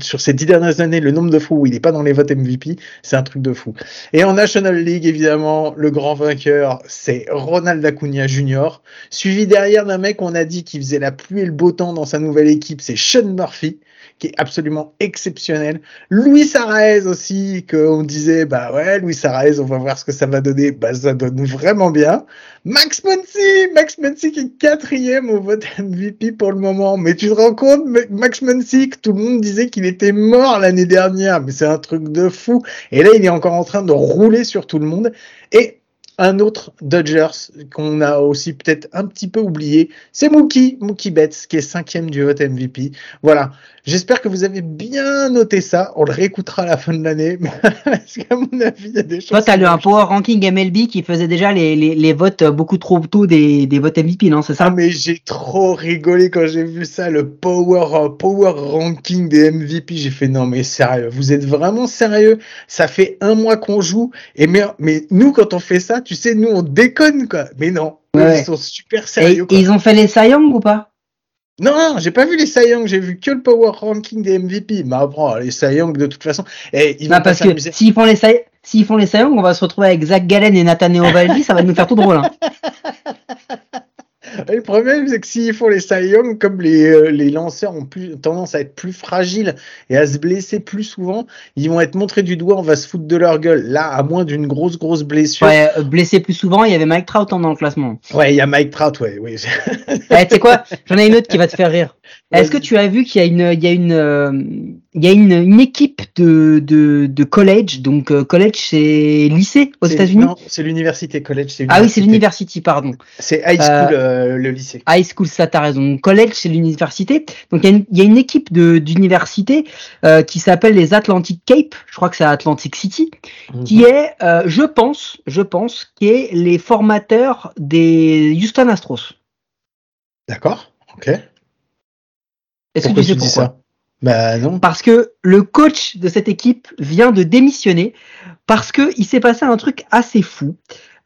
sur ces dix dernières années, le nombre de fois où il est pas dans les votes MVP, c'est un truc de fou. Et en National League, évidemment, le grand vainqueur, c'est Ronald Acuna Jr. Suivi derrière d'un mec, on a dit qu'il faisait la pluie et le beau temps dans sa nouvelle équipe, c'est Sean Murphy qui est absolument exceptionnel. Luis Araez aussi, qu'on disait, bah ouais, Luis Araez, on va voir ce que ça va donner. Bah, ça donne vraiment bien. Max Muncy, Max Muncy qui est quatrième au vote MVP pour le moment. Mais tu te rends compte, Ma- Max Muncy, que tout le monde disait qu'il était mort l'année dernière, mais c'est un truc de fou. Et là, il est encore en train de rouler sur tout le monde. Et un autre Dodgers qu'on a aussi peut-être un petit peu oublié, c'est Mookie, Mookie Betts, qui est cinquième du vote MVP. Voilà. J'espère que vous avez bien noté ça. On le réécoutera à la fin de l'année. Parce qu'à mon avis, il y a des choses. Toi, t'as lu un power ranking MLB qui faisait déjà les, les, les votes beaucoup trop tôt des, des votes MVP, non C'est Ah, ça mais j'ai trop rigolé quand j'ai vu ça, le power, euh, power ranking des MVP. J'ai fait non, mais sérieux, vous êtes vraiment sérieux? Ça fait un mois qu'on joue. Et mais, mais nous, quand on fait ça, tu sais, nous, on déconne, quoi. Mais non, Ouais. ils sont super sérieux. et quoi. ils ont fait les Young ou pas? Non, non, j'ai pas vu les Young, j'ai vu que le power ranking des MVP. Mais après, les Young, de toute façon, et ils vont Non, pas parce que s'ils font les Cy on va se retrouver avec Zach Gallen et Nathaniel Ovaldi, ça va nous faire tout drôle. Hein. le problème, c'est que s'ils font les Cy Young, comme les, euh, les lanceurs ont plus, tendance à être plus fragiles et à se blesser plus souvent, ils vont être montrés du doigt, on va se foutre de leur gueule. Là, à moins d'une grosse, grosse blessure. Ouais, euh, blessé plus souvent, il y avait Mike Trout hein, dans le classement. Ouais, il y a Mike Trout, ouais. Oui. eh, tu sais quoi? J'en ai une autre qui va te faire rire. Est-ce que tu as vu qu'il y a une, il y a une, euh, il y a une, une équipe de, de, de college, donc euh, college c'est lycée aux États-Unis Non, c'est l'université college. Ah oui, c'est l'université, pardon. C'est high school euh, le lycée. High school, ça t'as raison. College c'est l'université. Donc il y, y, a une équipe de d'université qui s'appelle les Atlantic Cape. Je crois que c'est Atlantic City, qui mhm. est, je pense, je pense, qui est les formateurs des Houston Astros. D'accord. Ok. Est-ce que tu sais pourquoi? Bah non. Parce que le coach de cette équipe vient de démissionner parce que il s'est passé un truc assez fou.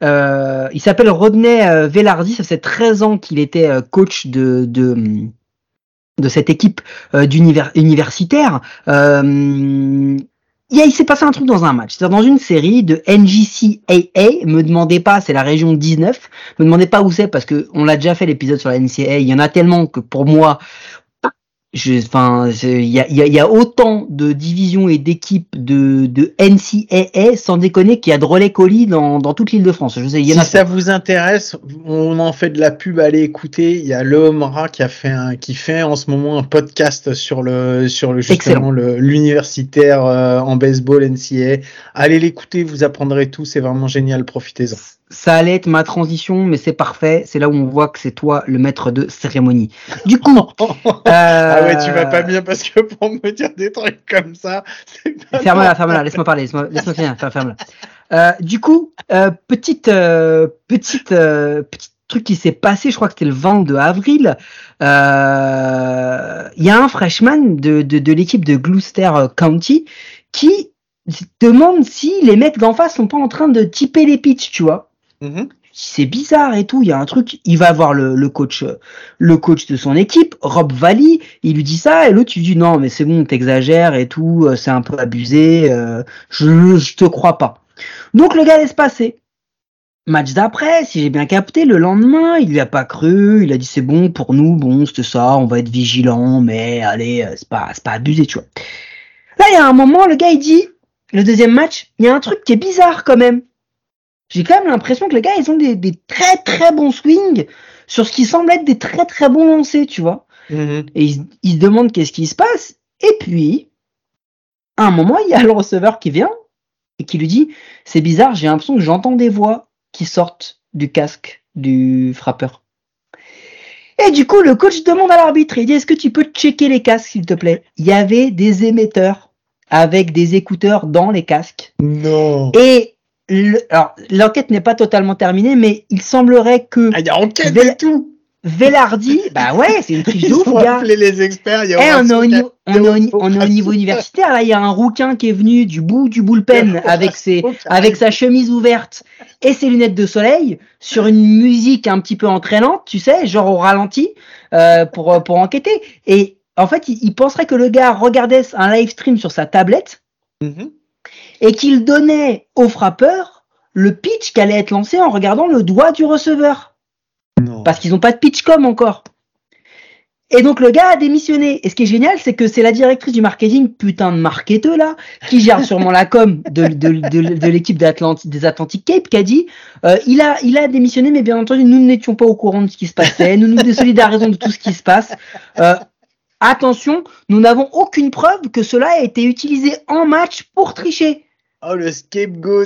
Euh, il s'appelle Rodney euh, Velardi, ça fait 13 ans qu'il était euh, coach de, de, de cette équipe universitaire. il, il s'est passé un truc dans un match, c'est-à-dire dans une série de NGCAA, me demandez pas, c'est la région 19, me demandez pas où c'est parce que on l'a déjà fait l'épisode sur la NCAA, il y en a tellement que pour moi, enfin, il y a, y a, autant de divisions et d'équipes de, de NCAA, sans déconner, qu'il y a de relais colis dans, dans toute l'île de France. Je sais, si ça vous intéresse, on en fait de la pub, allez écouter. Il y a Lehomra qui a fait un, qui fait en ce moment un podcast sur le, sur le, justement, l'universitaire euh, en baseball NCAA. Allez l'écouter, vous apprendrez tout, c'est vraiment génial, profitez-en ça allait être ma transition, mais c'est parfait. C'est là où on voit que c'est toi le maître de cérémonie. Du coup, euh... ah ouais, tu vas pas bien parce que pour me dire des trucs comme ça, ferme-la, ferme-la, laisse-moi parler, laisse-moi, laisse finir, ferme-la. Euh, du coup, euh, petite, euh, petite, euh, petit truc qui s'est passé, je crois que c'était le 22 avril. Il y a un freshman de, de, de l'équipe de Gloucester County qui demande si les mecs d'en face sont pas en train de typer les pitchs, tu vois. Mhm. C'est bizarre et tout. Il y a un truc. Il va voir le, coach, le coach de son équipe, Rob Valley. Il lui dit ça et l'autre il dit non mais c'est bon, t'exagères et tout. Euh, c'est un peu abusé. Euh, je, te crois pas. Donc le gars laisse passer. Match d'après, si j'ai bien capté, le lendemain, il lui a pas cru, il a dit c'est bon pour nous, bon, c'était ça, on va être vigilant, mais allez, euh, c'est pas, c'est pas abusé, tu vois. Là, il y a un moment, le gars, il dit, le deuxième match, il y a un truc qui est bizarre quand même j'ai quand même l'impression que les gars, ils ont des, très très bons swings sur ce qui semble être des très très bons lancers, tu vois. Mm-hmm. Et ils, se demandent qu'est-ce qui se passe. Et puis, à un moment, il y a le receveur qui vient et qui lui dit, c'est bizarre, j'ai l'impression que j'entends des voix qui sortent du casque du frappeur. Et du coup, le coach demande à l'arbitre, il dit, est-ce que tu peux checker les casques, s'il te plaît? Il y avait des émetteurs avec des écouteurs dans les casques. Non. Et alors, l'enquête n'est pas totalement terminée, mais il semblerait que. Ah, il y a enquête et tout! Velardi, bah ouais, c'est une triche de ouf, gars. les experts, il y a eh, on, est au, on, est au, niveau universitaire, là, il y a un rouquin qui est venu du bout du bullpen avec ses, avec sa chemise ouverte et ses lunettes de soleil sur une musique un petit peu entraînante, tu sais, genre au ralenti, euh, pour, pour enquêter. Et en fait, il, penserait que le gars regardait un live stream sur sa tablette. Mm-hmm et qu'il donnait au frappeur le pitch qui allait être lancé en regardant le doigt du receveur. Parce qu'ils n'ont pas de pitch com encore. Et donc le gars a démissionné. Et ce qui est génial, c'est que c'est la directrice du marketing, putain de marketeux là, qui gère sûrement la com de, de, l'équipe des Atlantic Cape, qui a dit euh, il, a, il a démissionné, mais bien entendu, nous n'étions pas au courant de ce qui se passait, nous nous désolidarisons de tout ce qui se passe. Euh, attention, nous n'avons aucune preuve que cela a été utilisé en match pour tricher. Oh, le scapegoat.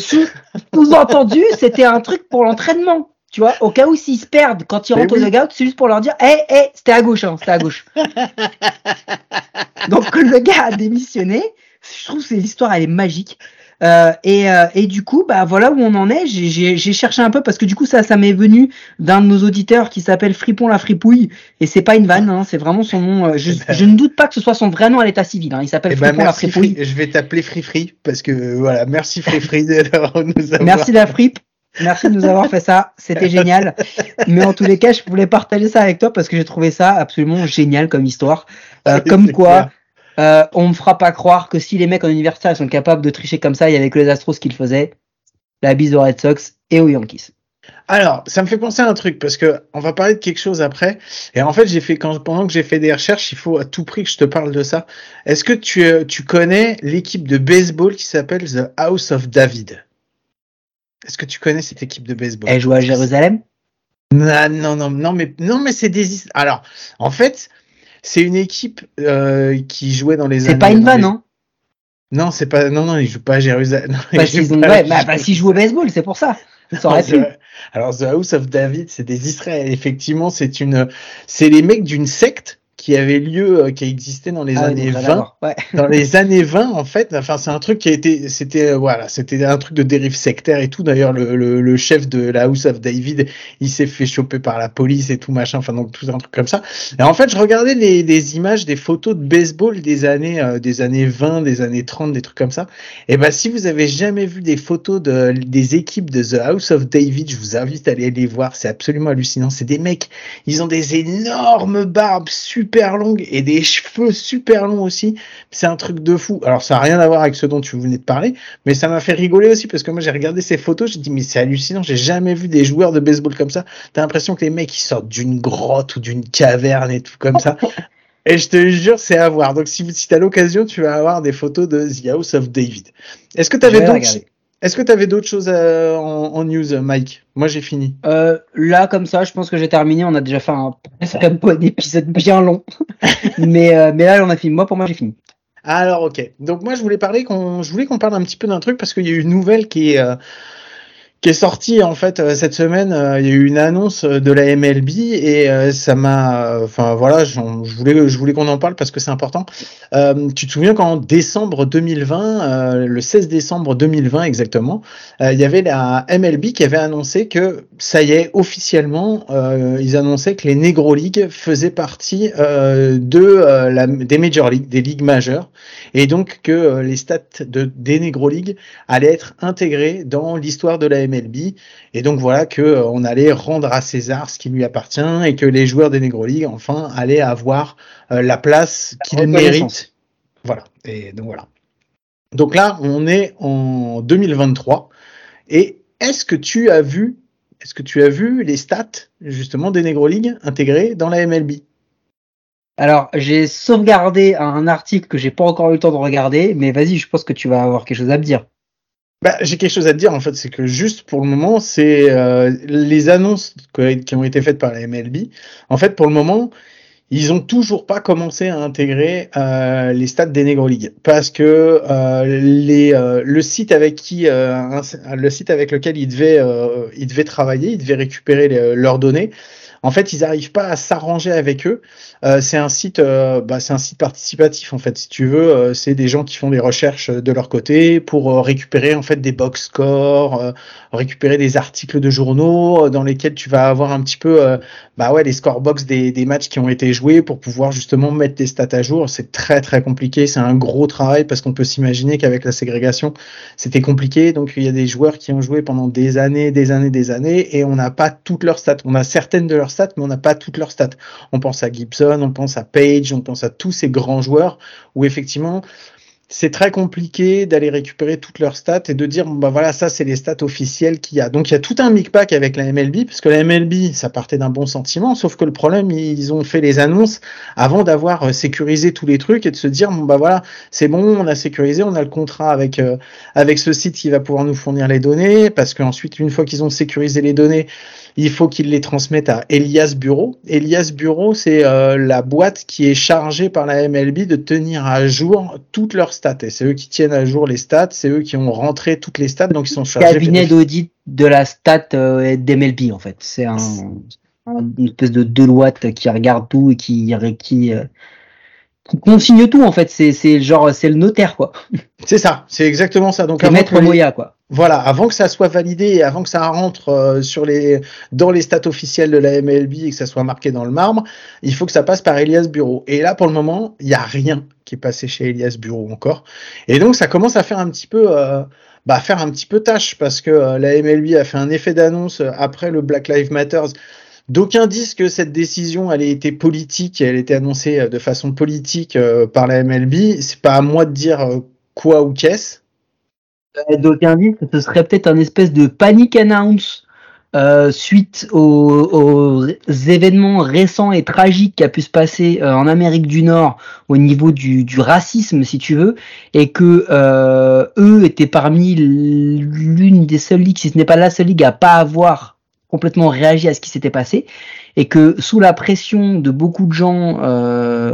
Sous-entendu, c'était un truc pour l'entraînement. Tu vois, au cas où s'ils se perdent quand ils rentrent au dugout, c'est juste pour leur dire, hé, hey, hé, c'était à gauche, hein, c'était à gauche. Donc le gars a démissionné. Je trouve que l'histoire, elle est magique. Euh, et, euh, et, du coup, bah voilà où on en est. J'ai cherché un peu parce que du coup ça, ça m'est venu d'un de nos auditeurs qui s'appelle Fripon la Fripouille et c'est pas une vanne, hein, c'est vraiment son nom. Euh, je, eh ben. je, ne doute pas que ce soit son vrai nom à l'état civil. Hein. Il s'appelle eh ben, Fripon la Fripouille. je vais t'appeler Frifri parce que voilà, merci Frifri de nous avoir. Merci la Frip. Merci de nous avoir fait ça, c'était génial. Mais en tous les cas, je voulais partager ça avec toi parce que j'ai trouvé ça absolument génial comme histoire. Euh, comme quoi, Euh, on me fera pas croire que si les mecs en universitaire sont capables de tricher comme ça, il y avait que les Astros qui le faisaient. La bise aux Red Sox et aux Yankees. Alors, ça me fait penser à un truc parce que on va parler de quelque chose après. Et en fait, j'ai fait quand pendant que j'ai fait des recherches, il faut à tout prix que je te parle de ça. Est-ce que tu, euh, tu connais l'équipe de baseball qui s'appelle The House of David? Est-ce que tu connais cette équipe de baseball? Elle joue à Jérusalem? Non, non, non, non, mais non, mais c'est des. Alors, en fait, c'est une équipe euh, qui jouait dans les. C'est pas une vanne, non Non, c'est pas. Non, non, ils jouent pas à Jérusalem. Parce qu'ils ont. Ouais, bah, parce qu'ils jouent au baseball, c'est pour ça. Alors The House of David, c'est des Israéliens. Effectivement, c'est une, c'est les mecs d'une secte qui avait lieu, euh, qui a existé dans les Ah années donc, 20. d'accord, Ouais. Dans les années 20, en fait, enfin, c'est un truc qui a été, c'était, euh, voilà, c'était un truc de dérive sectaire et tout. D'ailleurs, le, le, le chef de la House of David, il s'est fait choper par la police et tout machin. Enfin, donc tout un truc comme ça. Et en fait, je regardais les, les images, des photos de baseball des années, euh, des années 20, des années 30, des trucs comme ça. Et ben, si vous avez jamais vu des photos de, des équipes de The House of David, je vous invite à aller les voir. C'est absolument hallucinant. C'est des mecs, ils ont des énormes barbes super longues et des cheveux super longs aussi. C'est un truc de fou. Alors, ça n'a rien à voir avec ce dont tu venais de parler, mais ça m'a fait rigoler aussi parce que moi, j'ai regardé ces photos, j'ai dit, mais c'est hallucinant. J'ai jamais vu des joueurs de baseball comme ça. T'as l'impression que les mecs, ils sortent d'une grotte ou d'une caverne et tout comme ça. Et je te jure, c'est à voir. Donc, si, si tu as l'occasion, tu vas avoir des photos de The House of David. Est-ce que tu avais regarder. Est-ce que tu avais d'autres choses euh, en, en news, Mike? Moi, j'ai fini. Euh, là, comme ça, je pense que j'ai terminé. On a déjà fait un, un épisode bien long. mais, euh, mais là, on a fini. Moi, pour moi, j'ai fini. Alors, ok. Donc, moi, je voulais parler qu'on, je voulais qu'on parle un petit peu d'un truc parce qu'il y a eu une nouvelle qui est, euh, qui est sortie en fait euh, cette semaine. Euh, il y a eu une annonce euh, de la MLB et ça m'a, enfin voilà, je voulais, je voulais qu'on en parle parce que c'est important. Tu te souviens qu'en décembre 2020, euh, le 16 décembre 2020 exactement, il y avait la MLB qui avait annoncé que ça y est officiellement, ils annonçaient que les Negro League faisaient partie de la, des Major League, des ligues majeures, et donc que les stats de, des Negro League allaient être intégrés dans l'histoire de la MLB, et donc voilà que euh, on allait rendre à César ce qui lui appartient, et que les joueurs des Negro League enfin allaient avoir euh, la place qu'ils méritent. Voilà. Et donc voilà. Donc là, on est en 2023. Et est-ce que tu as vu, est-ce que tu as vu les stats justement des Negro League intégrés dans la MLB Alors, j'ai sauvegardé un article que j'ai pas encore eu le temps de regarder. Mais vas-y, je pense que tu vas avoir quelque chose à me dire. Bah, J'ai quelque chose à te dire en fait, c'est que juste pour le moment, c'est euh, les annonces qui ont été faites par la MLB. En fait, pour le moment, ils ont toujours pas commencé à intégrer euh, les stats des Negro League parce que euh, les, euh, le site avec qui euh, le site avec lequel ils devaient euh, ils devaient travailler, ils devaient récupérer leurs données. En fait, ils n'arrivent pas à s'arranger avec eux. Euh, c'est un site, euh, bah, c'est un site participatif en fait. Si tu veux, euh, c'est des gens qui font des recherches de leur côté pour récupérer en fait des box scores, récupérer des articles de journaux dans lesquels tu vas avoir un petit peu, bah ouais, les score box des, des matchs qui ont été joués pour pouvoir justement mettre tes stats à jour. C'est très très compliqué. C'est un gros travail parce qu'on peut s'imaginer qu'avec la ségrégation, c'était compliqué. Donc il y a des joueurs qui ont joué pendant des années, des années, des années et on n'a pas toutes leurs stats. On a certaines de leurs stats, mais on n'a pas toutes leurs stats. On pense à Gibson, on pense à Page, on pense à tous ces grands joueurs où effectivement c'est très compliqué d'aller récupérer toutes leurs stats et de dire bon, bah voilà ça c'est les stats officielles qu'il y a. Donc il y a tout un micmac avec la MLB parce que la MLB ça partait d'un bon sentiment sauf que le problème ils ont fait les annonces avant d'avoir euh, sécurisé tous les trucs et de se dire bon bah voilà c'est bon on a sécurisé on a le contrat avec euh, avec ce site qui va pouvoir nous fournir les données parce qu'ensuite une fois qu'ils ont sécurisé les données il faut qu'ils les transmettent à Elias Bureau. Elias Bureau, c'est euh, la boîte qui est chargée par la MLB de tenir à jour toutes leurs stats. Et c'est eux qui tiennent à jour les stats, c'est eux qui ont rentré toutes les stats, donc ils sont chargés. Cabinet d'audit de la stat euh, d'MLB en fait. C'est un, un- une espèce de Deloitte qui regarde tout et qui qui, euh, consigne tout en fait. C'est genre c'est le notaire quoi. C'est ça, c'est exactement ça. Donc que les- Moya quoi. Voilà, avant que ça soit validé et avant que ça rentre euh, sur les dans les stats officielles de la MLB et que ça soit marqué dans le marbre, il faut que ça passe par Elias Bureau. Et là, pour le moment, il y a rien qui est passé chez Elias Bureau encore. Et donc, ça commence à faire un petit peu, euh, bah, faire un petit peu tâche parce que euh, la MLB a fait un effet d'annonce euh, après le Black Lives Matters D'aucuns disent que cette décision, elle a été politique, elle a été annoncée de façon politique par la MLB. C'est pas à moi de dire quoi ou qu'est-ce. D'aucuns disent que ce serait peut-être un espèce de panic announce euh, suite aux, événements récents et tragiques qui a pu se passer euh, en Amérique du Nord au niveau du, racisme, si tu veux, et que euh, eux étaient parmi l'une des seules ligues, si ce n'est pas la seule ligue, à pas avoir complètement réagi à ce qui s'était passé, et que sous la pression de beaucoup de gens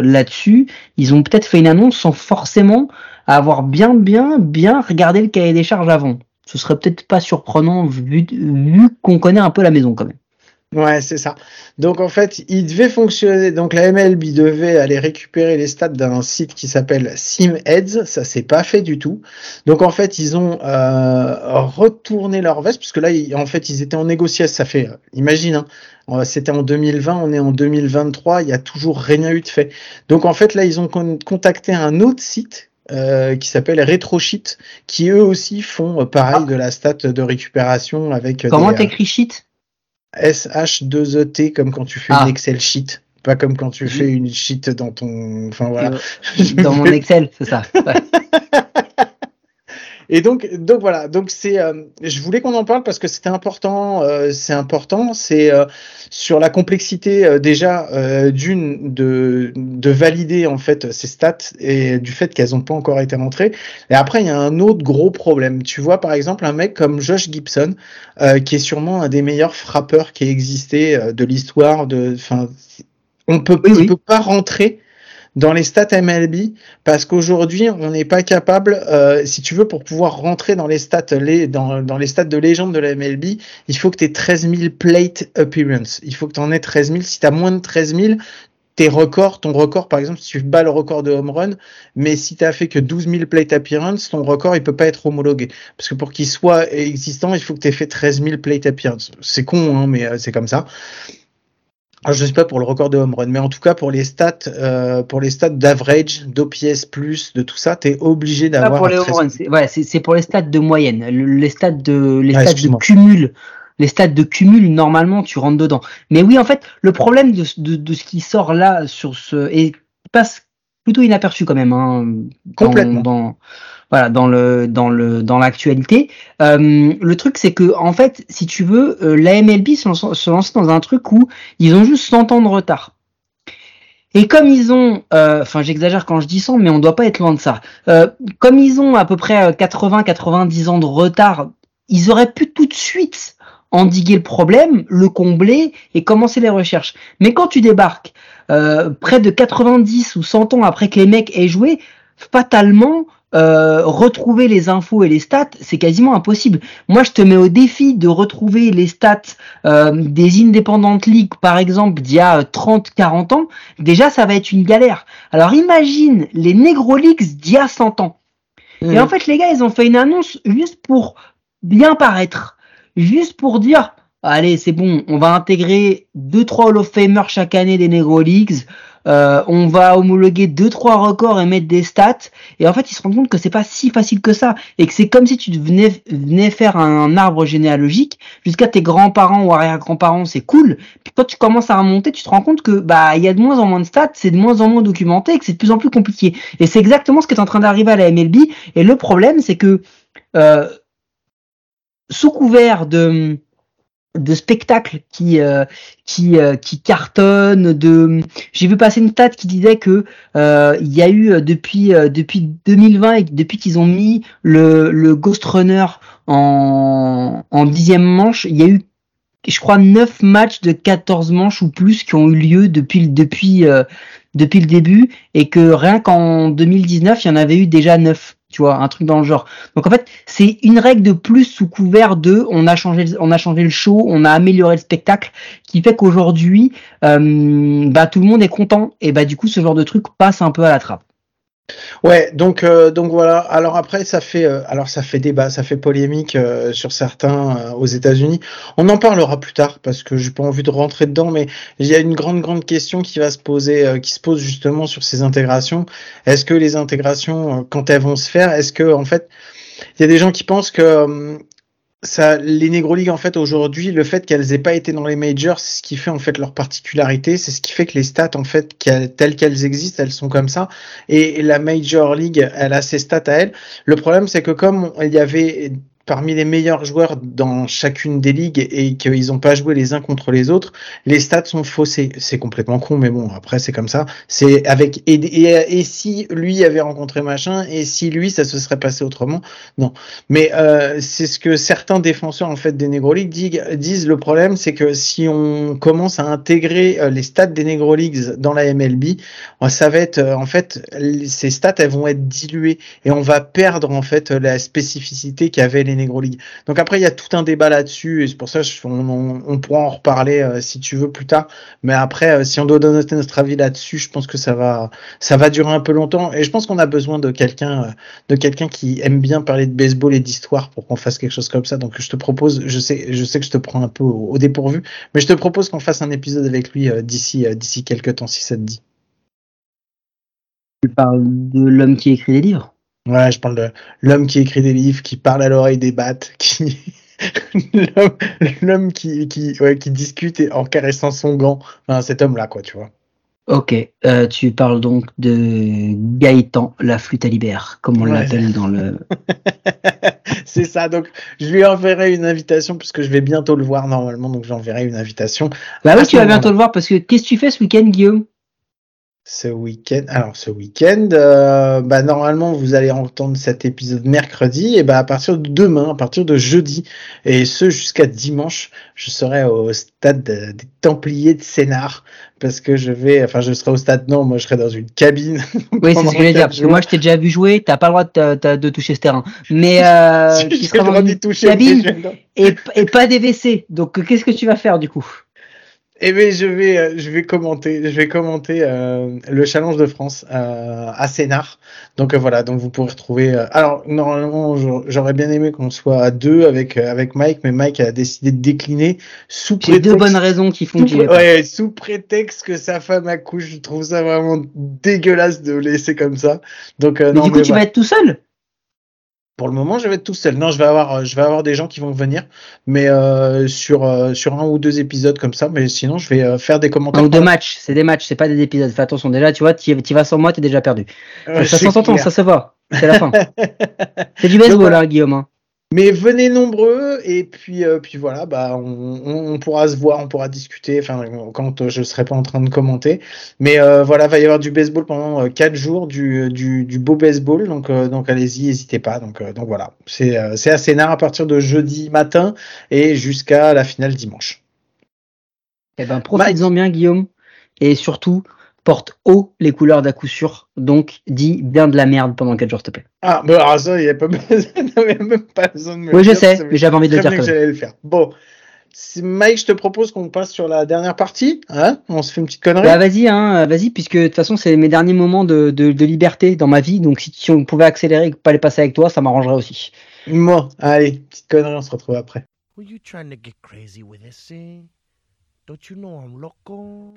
là-dessus, ils ont peut-être fait une annonce sans forcément avoir bien, bien, bien regardé le cahier des charges avant ce serait peut-être pas surprenant vu, vu qu'on connaît un peu la maison quand même. Ouais, c'est ça. Donc en fait, il devait fonctionner. Donc la MLB devait aller récupérer les stats d'un site qui s'appelle SimHeads. Ça s'est pas fait du tout. Donc en fait, ils ont euh, retourné leur veste parce que là, en fait, ils étaient en négociation. Ça fait, euh, imagine, hein, c'était en 2020, on est en 2023. Il y a toujours rien eu de fait. Donc en fait, là, ils ont contacté un autre site euh, qui s'appelle RetroSheet, qui eux aussi font euh, pareil ah. de la stat de récupération avec. Euh, Comment t'écris sheet S-H-2-E-T, comme quand tu fais une ah. Excel sheet. Pas comme quand tu fais une sheet dans ton. Enfin voilà. Dans mon Excel, c'est ça. Et donc, donc voilà. Donc c'est, euh, je voulais qu'on en parle parce que c'était important. Euh, c'est important. C'est euh, sur la complexité déjà d'une de de valider en fait ces stats et du fait qu'elles n'ont pas encore été rentrées. Et après, il y a un autre gros problème. Tu vois, par exemple, un mec comme Josh Gibson, qui est sûrement un des meilleurs frappeurs qui a existé de l'histoire. De, enfin, on peut, il peut pas rentrer dans les stats MLB parce qu'aujourd'hui on n'est pas capable, euh, si tu veux, pour pouvoir rentrer dans les stats les, dans, dans les stats de légende de la MLB, il faut que tu aies 13 000 plate appearance. Il faut que tu en aies 13 000. Si tu as moins de 13 000, tes records, ton record par exemple, si tu bats le record de home run, mais si tu as fait que 12 000 plate appearance, ton record il peut pas être homologué. Parce que pour qu'il soit existant, il faut que tu aies fait 13 000 plate appearance. C'est con, hein, mais euh, c'est comme ça. Ah, je ne sais pas pour le record de home run, mais en tout cas pour les stats, euh, pour les stats d'average, d'OPS plus, de tout ça, tu es obligé d'avoir. pour les home runs, c'est pour les stats de moyenne, les stats de les stats de cumul. Les stats de cumul, normalement, tu rentres dedans. Mais oui, en fait, le problème de, de, de ce qui sort là sur ce et passe plutôt inaperçu quand même. Hein, Complètement. Dans, voilà dans le dans le dans l'actualité. Euh, le truc c'est que en fait, si tu veux, euh, la MLB se, lance dans un truc où ils ont juste 100 ans de retard. Et comme ils ont, euh, enfin j'exagère quand je dis 100, mais on doit pas être loin de ça. comme ils ont à peu près 80-90 ans de retard, ils auraient pu tout de suite endiguer le problème, le combler et commencer les recherches. Mais quand tu débarques près de 90 ou 100 ans après que les mecs aient joué, fatalement, euh, retrouver les infos et les stats, c'est quasiment impossible. Moi, je te mets au défi de retrouver les stats euh, des independent leagues, par exemple, d'il y a 30-40 ans. Déjà, ça va être une galère. Alors, imagine les Negro Leagues d'il y a 100 ans. Et mmh. en fait, les gars, ils ont fait une annonce juste pour bien paraître. Juste pour dire, allez, c'est bon, on va intégrer 2-3 Hall of Famers chaque année des Negro Leagues. Euh, on va homologuer deux trois records et mettre des stats. Et en fait ils se rendent compte que c'est pas si facile que ça. Et que c'est comme si tu venais, venais faire un arbre généalogique jusqu'à tes grands-parents ou arrière-grands-parents. C'est cool. Puis quand tu commences à remonter tu te rends compte que bah il y a de moins en moins de stats c'est de moins en moins documenté et que c'est de plus en plus compliqué. Et c'est exactement ce qui est en train d'arriver à la MLB et le problème c'est que euh, sous couvert de de spectacles qui euh, qui euh, qui cartonnent de j'ai vu passer une stat qui disait que euh, il y a eu depuis depuis 2020 et depuis qu'ils ont mis le le Ghost Runner en en dixième manche il y a eu je crois neuf matchs de 14 manches ou plus qui ont eu lieu depuis depuis depuis le début et que rien qu'en 2019 il y en avait eu déjà neuf tu vois, un truc dans le genre. Donc en fait, c'est une règle de plus sous couvert de on a changé, on a changé le show, on a amélioré le spectacle, qui fait qu'aujourd'hui, euh, bah tout le monde est content et bah du coup ce genre de truc passe un peu à la trappe. Ouais, donc euh, donc voilà. Alors après, ça fait euh, alors ça fait débat, ça fait polémique euh, sur certains aux États-Unis. On en parlera plus tard parce que j'ai pas envie de rentrer dedans, mais il y a une grande grande question qui va se poser, qui se pose justement sur ces intégrations. Est-ce que les intégrations, quand elles vont se faire, est-ce que en fait, il y a des gens qui pensent que ça, les Negro League en fait aujourd'hui, le fait qu'elles aient pas été dans les majors, c'est ce qui fait en fait leur particularité, c'est ce qui fait que les stats en fait telles qu'elles existent, elles sont comme ça. Et la Major League, elle a ses stats à elle. Le problème, c'est que comme il y avait parmi les meilleurs joueurs dans chacune des ligues et qu'ils n'ont pas joué les uns contre les autres, les stats sont faussés. C'est complètement con, mais bon, après c'est comme ça. C'est avec et, et, si lui avait rencontré machin et si lui ça se serait passé autrement, non. Mais euh, c'est ce que certains défenseurs en fait des Negro Leagues disent. Le problème, c'est que si on commence à intégrer euh, les stats des Negro Leagues dans la MLB, euh, ça va être en fait ces stats elles vont être diluées et on va perdre en fait la spécificité qu'avaient les Negro League. Donc après, il y a tout un débat là-dessus, et c'est pour ça on, on, pourra en reparler euh, si tu veux plus tard. Mais après, euh, si on doit donner notre avis là-dessus, je pense que ça va, ça va durer un peu longtemps, et je pense qu'on a besoin de quelqu'un, euh, de quelqu'un qui aime bien parler de baseball et d'histoire pour qu'on fasse quelque chose comme ça. Donc je te propose, je sais, je que je te prends un peu au, dépourvu, mais je te propose qu'on fasse un épisode avec lui d'ici, d'ici quelques temps, si ça te dit. Tu parles de l'homme qui écrit des livres? Ouais, je parle de l'homme qui écrit des livres, qui parle à l'oreille des battes, qui l'homme qui qui, ouais, qui discute en caressant son gant. Enfin, cet homme-là, quoi, tu vois. Ok, euh, tu parles donc de Gaëtan, la flûte à libère, comme on l'appelle dans le. C'est ça, donc je lui enverrai une invitation puisque je vais bientôt le voir normalement, donc j'enverrai une invitation. Bah oui, tu vas bientôt le voir parce que qu'est-ce que tu fais ce week-end, Guillaume? Ce week-end. Alors ce week-end, euh, bah, normalement vous allez entendre cet épisode mercredi et bah à partir de demain, à partir de jeudi et ce jusqu'à dimanche, je serai au stade des Templiers de Sénart parce que je vais, enfin je serai au stade non, moi je serai dans une cabine. Oui, c'est ce que je voulais dire parce que moi je t'ai déjà vu jouer, t'as pas le droit de, de, toucher ce terrain, mais euh, tu seras dans une cabine et, et pas des WC. Donc qu'est-ce que tu vas faire du coup? Eh bien, je vais, euh, je vais commenter, je vais commenter euh, le Challenge de France euh, à Sénart. Donc voilà, donc vous pourrez retrouver. alors normalement, j'aurais bien aimé qu'on soit à deux avec avec Mike, mais Mike a décidé de décliner sous prétexte. deux bonnes raisons qui font qu'il ouais, sous prétexte que sa femme accouche. Je trouve ça vraiment dégueulasse de le laisser comme ça. Donc mais du coup, tu vas être tout seul? Pour le moment, je vais être tout seul. Non, je vais avoir, euh, je vais avoir des gens qui vont venir, mais euh, sur euh, sur un ou deux épisodes comme ça. Mais sinon, je vais faire des commentaires. Un ou deux matchs, c'est des matchs, c'est pas des épisodes. Fais attention. Déjà, tu vois, tu vas sans moi, t'es déjà perdu. ça s'entend, ça se voit. C'est la fin. c'est du baseball, là, Guillaume. Hein. Mais venez nombreux et puis euh, puis voilà, bah on, on, pourra se voir, on pourra discuter. Enfin, quand je serai pas en train de commenter. Mais euh, voilà, va y avoir du baseball pendant euh, quatre jours, du, du, du beau baseball. Donc donc allez-y, n'hésitez pas. Donc donc voilà, c'est c'est assez nard à partir de jeudi matin et jusqu'à la finale dimanche. Eh ben profites-en bien, Guillaume, et surtout porte haut les couleurs d'à coup sûr. Donc, dis bien de la merde pendant 4 jours, s'il te plaît. Ah, bah, alors ça, il n'y a pas même pas besoin de me Oui, je sais, mais j'avais envie de le dire. que j'allais le faire. Bon. Mike, je te propose qu'on passe sur la dernière partie. Hein on se fait une petite connerie. Bah, vas-y, hein, vas-y, puisque de toute façon, c'est mes derniers moments de, de, de, liberté dans ma vie. Donc, si, on pouvait accélérer et pas les passer avec toi, ça m'arrangerait aussi. Moi, allez, petite connerie, on se retrouve après. Were you trying to get crazy with this Don't you know I'm loco?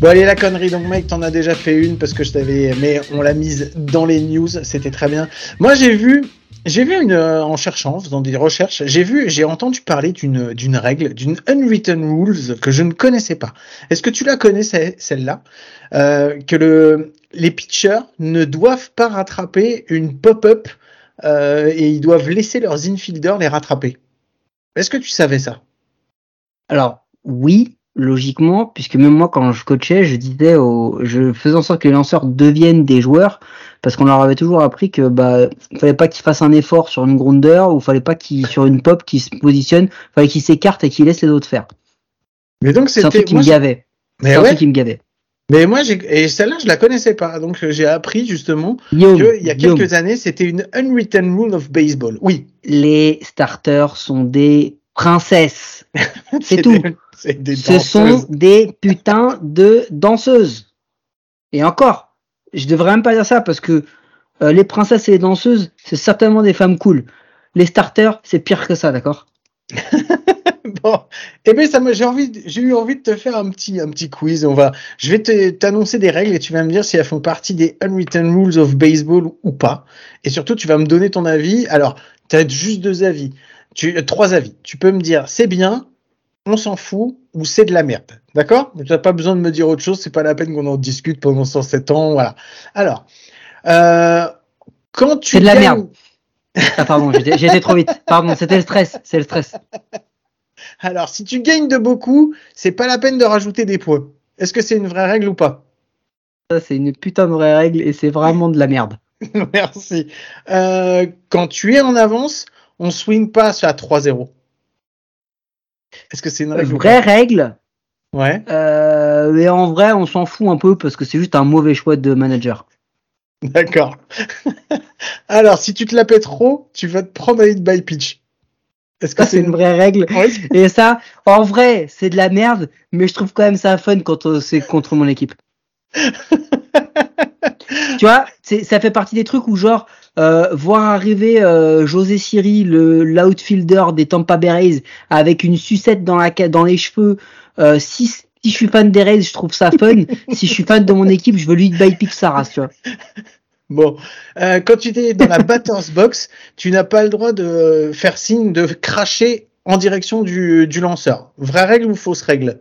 Bon allez la connerie. Donc mec t'en as déjà fait une parce que je t'avais mais on l'a mise dans les news. C'était très bien. Moi j'ai vu j'ai vu une euh, en cherchant faisant des recherches j'ai vu j'ai entendu parler d'une d'une règle d'une unwritten rules que je ne connaissais pas. Est-ce que tu la connais celle-là? Euh, que le les pitchers ne doivent pas rattraper une pop-up euh, et ils doivent laisser leurs infielders les rattraper. Est-ce que tu savais ça? Alors oui, logiquement, puisque même moi quand je coachais, je disais, je faisais en sorte que les lanceurs deviennent des joueurs, parce qu'on leur avait toujours appris que bah fallait pas qu'ils fassent un effort sur une grounder ou fallait pas qu'ils sur une pop qui se positionne, fallait qu'ils s'écartent et qu'ils laissent les autres faire. Mais donc c'était un truc qui me gavait. C'est un truc qui me gavait. Mais moi, et celle-là, je la connaissais pas. Donc, j'ai appris justement qu'il y a quelques années, c'était une unwritten rule of baseball. Oui. Les starters sont des princesses. C'est tout. Ce sont des putains de danseuses. Et encore, je devrais même pas dire ça parce que euh, les princesses et les danseuses, c'est certainement des femmes cool. Les starters, c'est pire que ça, d'accord? bon, eh ben ça m'a, j'ai envie, j'ai eu envie de te faire un petit, un petit quiz. On va, je vais te, t'annoncer des règles et tu vas me dire si elles font partie des unwritten rules of baseball ou pas. Et surtout, tu vas me donner ton avis. Alors, tu as juste deux avis, tu, euh, trois avis. Tu peux me dire c'est bien, on s'en fout ou c'est de la merde. D'accord? Tu n'as pas besoin de me dire autre chose. C'est pas la peine qu'on en discute pendant 107 ans. Voilà. Alors, euh, quand tu C'est de la gagnes- merde. Ah pardon, été trop vite. Pardon, c'était le stress, c'est le stress. Alors, si tu gagnes de beaucoup, c'est pas la peine de rajouter des points. Est-ce que c'est une vraie règle ou pas? Ça c'est une putain de vraie règle et c'est vraiment de la merde. Merci. Euh, quand tu es en avance, on swing pas à 3-0. Est-ce que c'est une règle ou Vraie règle, Ouais. euh, mais en vrai on s'en fout un peu parce que c'est juste un mauvais choix de manager. D'accord. Alors, si tu te la pètes trop, tu vas te prendre un hit by pitch. Est-ce que c'est une vraie règle. Et ça, en vrai, c'est de la merde, mais je trouve quand même ça fun quand euh, c'est contre mon équipe. tu vois, ça fait partie des trucs où genre euh, voir arriver euh, José Siri, le l'outfielder des Tampa Bay Rays, avec une sucette dans la ca- dans les cheveux. Euh, si, si je suis fan des Rays, je trouve ça fun. si je suis fan de mon équipe, je veux lui by race, tu vois. Bon, Euh, quand tu es dans la batter's box, tu n'as pas le droit de faire signe de cracher en direction du, du lanceur. Vraie règle ou fausse règle?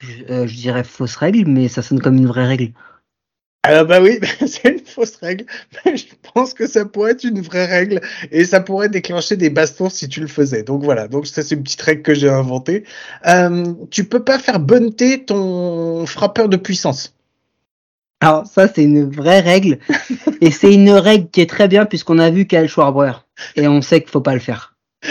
Je, euh, je dirais fausse règle, mais ça sonne comme une vraie règle. Ah bah oui, c'est une fausse règle. Je pense que ça pourrait être une vraie règle et ça pourrait déclencher des bastons si tu le faisais. Donc voilà, donc ça c'est une petite règle que j'ai inventée. Euh, tu peux pas faire bunter ton frappeur de puissance. Alors ça c'est une vraie règle et c'est une règle qui est très bien puisqu'on a vu Kyle Schwarber et on sait qu'il faut pas le faire.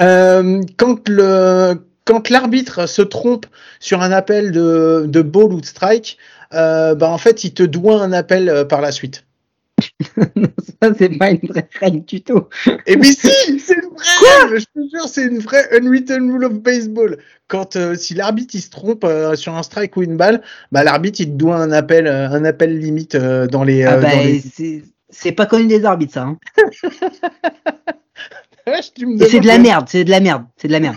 Euh, quand le quand l'arbitre se trompe sur un appel de, de ball ou de strike, euh, bah en fait il te doit un appel euh, par la suite. ça c'est pas une vraie règle du tout. Et mais si, c'est une vraie règle, je te jure, c'est une vraie unwritten rule of baseball. Quand euh, si l'arbitre il se trompe euh, sur un strike ou une balle, bah l'arbitre il te doit un appel, euh, un appel limite dans les. Ah bah, les... c'est pas connu des arbitres ça. Hein. C'est de la merde, c'est de la merde, c'est de la merde.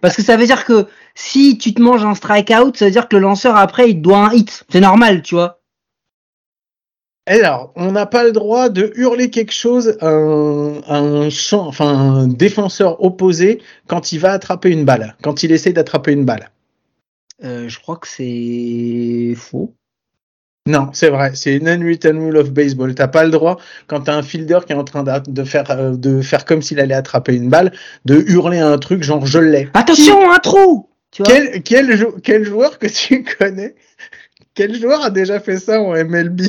Parce que ça veut dire que si tu te manges un strikeout, ça veut dire que le lanceur après il te doit un hit. C'est normal, tu vois. Alors, on n'a pas le droit de hurler quelque chose à un, à un champ, enfin un défenseur opposé quand il va attraper une balle, quand il essaie d'attraper une balle. Euh, je crois que c'est faux. Non, c'est vrai, c'est une unwritten rule of baseball. T'as pas le droit, quand t'as un fielder qui est en train d'a- de faire, euh, de faire comme s'il allait attraper une balle, de hurler un truc genre je l'ai. Attention, un trou. Tu vois. Quel, quel, jou- quel joueur que tu connais Quel joueur a déjà fait ça en MLB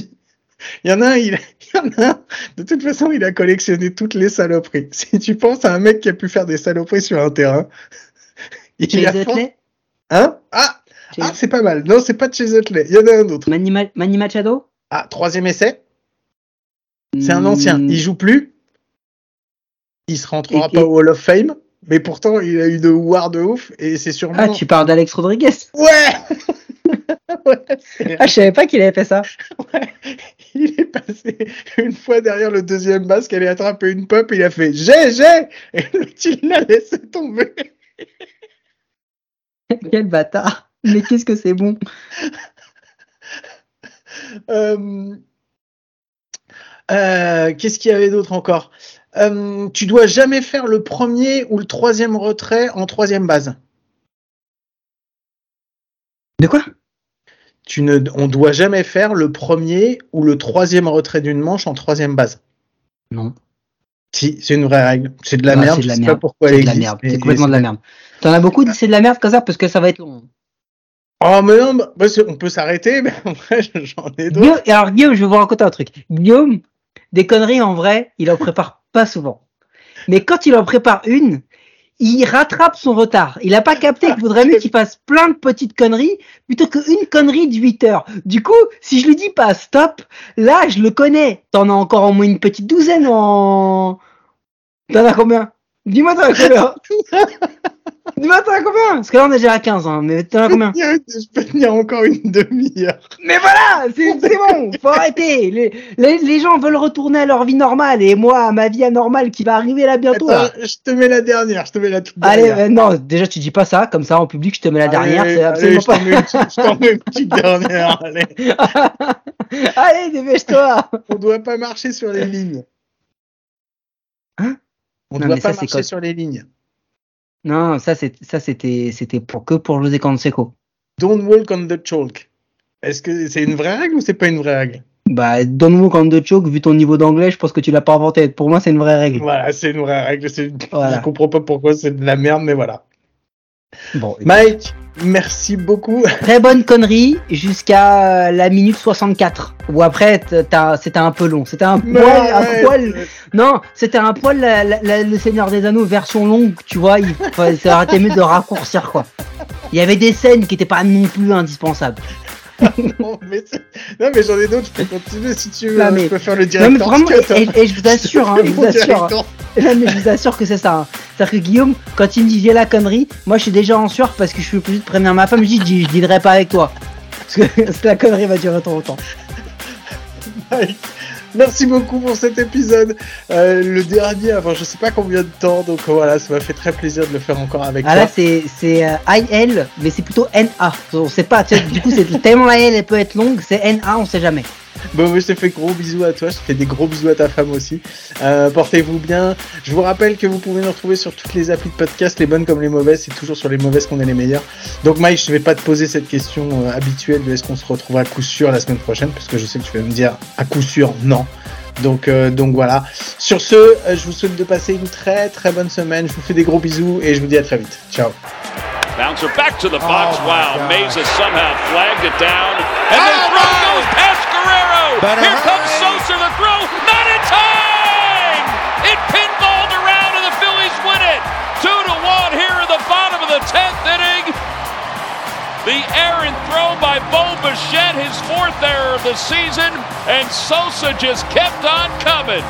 Il y en a un, il, il y en a un, de toute façon, il a collectionné toutes les saloperies. Si tu penses à un mec qui a pu faire des saloperies sur un terrain, il Chase a fait- Utley Hein? Ah, ah c'est pas mal. Non, c'est pas Chase Utley. Il y en a un autre. Manny, Ma- Manny Machado? Ah, troisième essai. C'est un ancien. Hmm, Il joue plus. Il se rentrera Et- pas et- au Hall of Fame. Mais pourtant, il a eu de war de ouf. Et c'est sûrement. Ah, tu parles d'Alex Rodriguez? Ouais Ouais, Ah, je savais pas qu'il avait fait ça. Ouais, il est passé une fois derrière le deuxième basque, elle a attrapé une pop, il a fait j'ai, j'ai Et il l'a laissé tomber. Quel bâtard. Mais qu'est-ce que c'est bon. Euh, euh, Qu'est-ce qu'il y avait d'autre encore? Euh, Tu dois jamais faire le premier ou le troisième retrait en troisième base. De quoi? Tu ne, on doit jamais faire le premier ou le troisième retrait d'une manche en troisième base. Non. Si, c'est une vraie règle. C'est de la merde. c'est de la je sais merde. pas pourquoi C'est elle de la existe, merde. C'est complètement de la merde. T'en as beaucoup dit c'est de la merde ça parce que ça va être long. Oh, mais non, bah, c'est- on peut s'arrêter, mais en vrai, j'en ai d'autres. Alors Guillaume, je vais vous raconter un truc. Guillaume, des conneries en vrai, il en prépare pas souvent. Mais quand il en prépare une, il rattrape son retard. Il a pas capté qu'il vaudrait mieux qu'il fasse plein de petites conneries plutôt qu'une connerie de 8 heures. Du coup, si je lui dis pas stop, là, je le connais. T'en as encore au moins une petite douzaine en... T'en as combien? Dis-moi t'en as combien? Mais attends, à combien? Parce que là, on est déjà à 15, hein, mais t'en as combien? Je peux tenir encore une demi-heure. Mais voilà, c'est bon, faut arrêter. Les, les, les gens veulent retourner à leur vie normale et moi, à ma vie anormale qui va arriver là bientôt. là. Je te mets la dernière, je te mets la toute Allez, dernière. euh, non, déjà tu dis pas ça, comme ça en public je te mets la dernière, Allez, c'est allez, absolument je t'en mets je t'en mets une petite dernière. Allez. pas. Allez, dépêche-toi. On doit pas marcher sur les lignes. Hein? On Non, doit pas marcher sur les lignes. Non, ça c'est ça c'était c'était pour que pour José Canseco. Don't walk on the chalk. Est-ce que c'est une vraie règle ou c'est pas une vraie règle? Bah, donne-moi quand de choke, vu ton niveau d'anglais, je pense que tu l'as pas inventé. Pour moi, c'est une vraie règle. Voilà, c'est une vraie règle. Voilà. Je comprends pas pourquoi c'est de la merde, mais voilà. Bon, Mike, merci beaucoup. très bonne connerie jusqu'à la minute 64. Ou après, c'était un peu long. C'était un poil, un ouais, poil. Non, c'était un poil la- la- la- le Seigneur des Anneaux version longue, tu vois. Il aurait été mieux de raccourcir quoi. Il y avait des scènes qui étaient pas non plus indispensables. non, mais, non, mais j'en ai d'autres, je peux continuer si tu veux. Non, hein, mais- Je peux faire le Non directeur. mais vraiment, cut, hein. et, et je vous assure, hein, je vous assure. Non, mais je vous assure que c'est ça. hein. C'est-à-dire que Guillaume, quand il me dit j'ai la connerie, moi je suis déjà en sueur parce que je suis obligé de prévenir ma femme. Je dis, je dealerai pas avec toi. Parce que, parce que la connerie va durer trop longtemps. Mike, Merci beaucoup pour cet épisode. Euh, le dernier avant je sais pas combien de temps, donc voilà, ça m'a fait très plaisir de le faire encore avec Ah toi. là, c'est c'est euh, IL, mais c'est plutôt NA. On sait pas, tu sais, du coup, c'est tellement la L elle peut être longue, c'est NA, on sait jamais. Bon, je te fais gros bisous à toi, je te fais des gros bisous à ta femme aussi. Euh, Portez-vous bien. Je vous rappelle que vous pouvez nous retrouver sur toutes les applis de podcast, les bonnes comme les mauvaises. C'est toujours sur les mauvaises qu'on est les meilleurs. Donc, Mike, je vais pas te poser cette question euh, habituelle de est-ce qu'on se retrouve à coup sûr la semaine prochaine, parce que je sais que tu vas me dire à coup sûr non. Donc, euh, donc voilà. Sur ce, euh, je vous souhaite de passer une très très bonne semaine. Je vous fais des gros bisous et je vous dis à très vite. Ciao. Bouncer back to the box. Oh, wow. Mesa somehow flagged it down. And Oh, throw Better Here comes. Sosa, the throw. Not in time! It pinballed around and the Phillies win it. Two to one here in the bottom of the 10th inning. The errant throw by Bo Bichette, his fourth error of the season, and Sosa just kept on coming.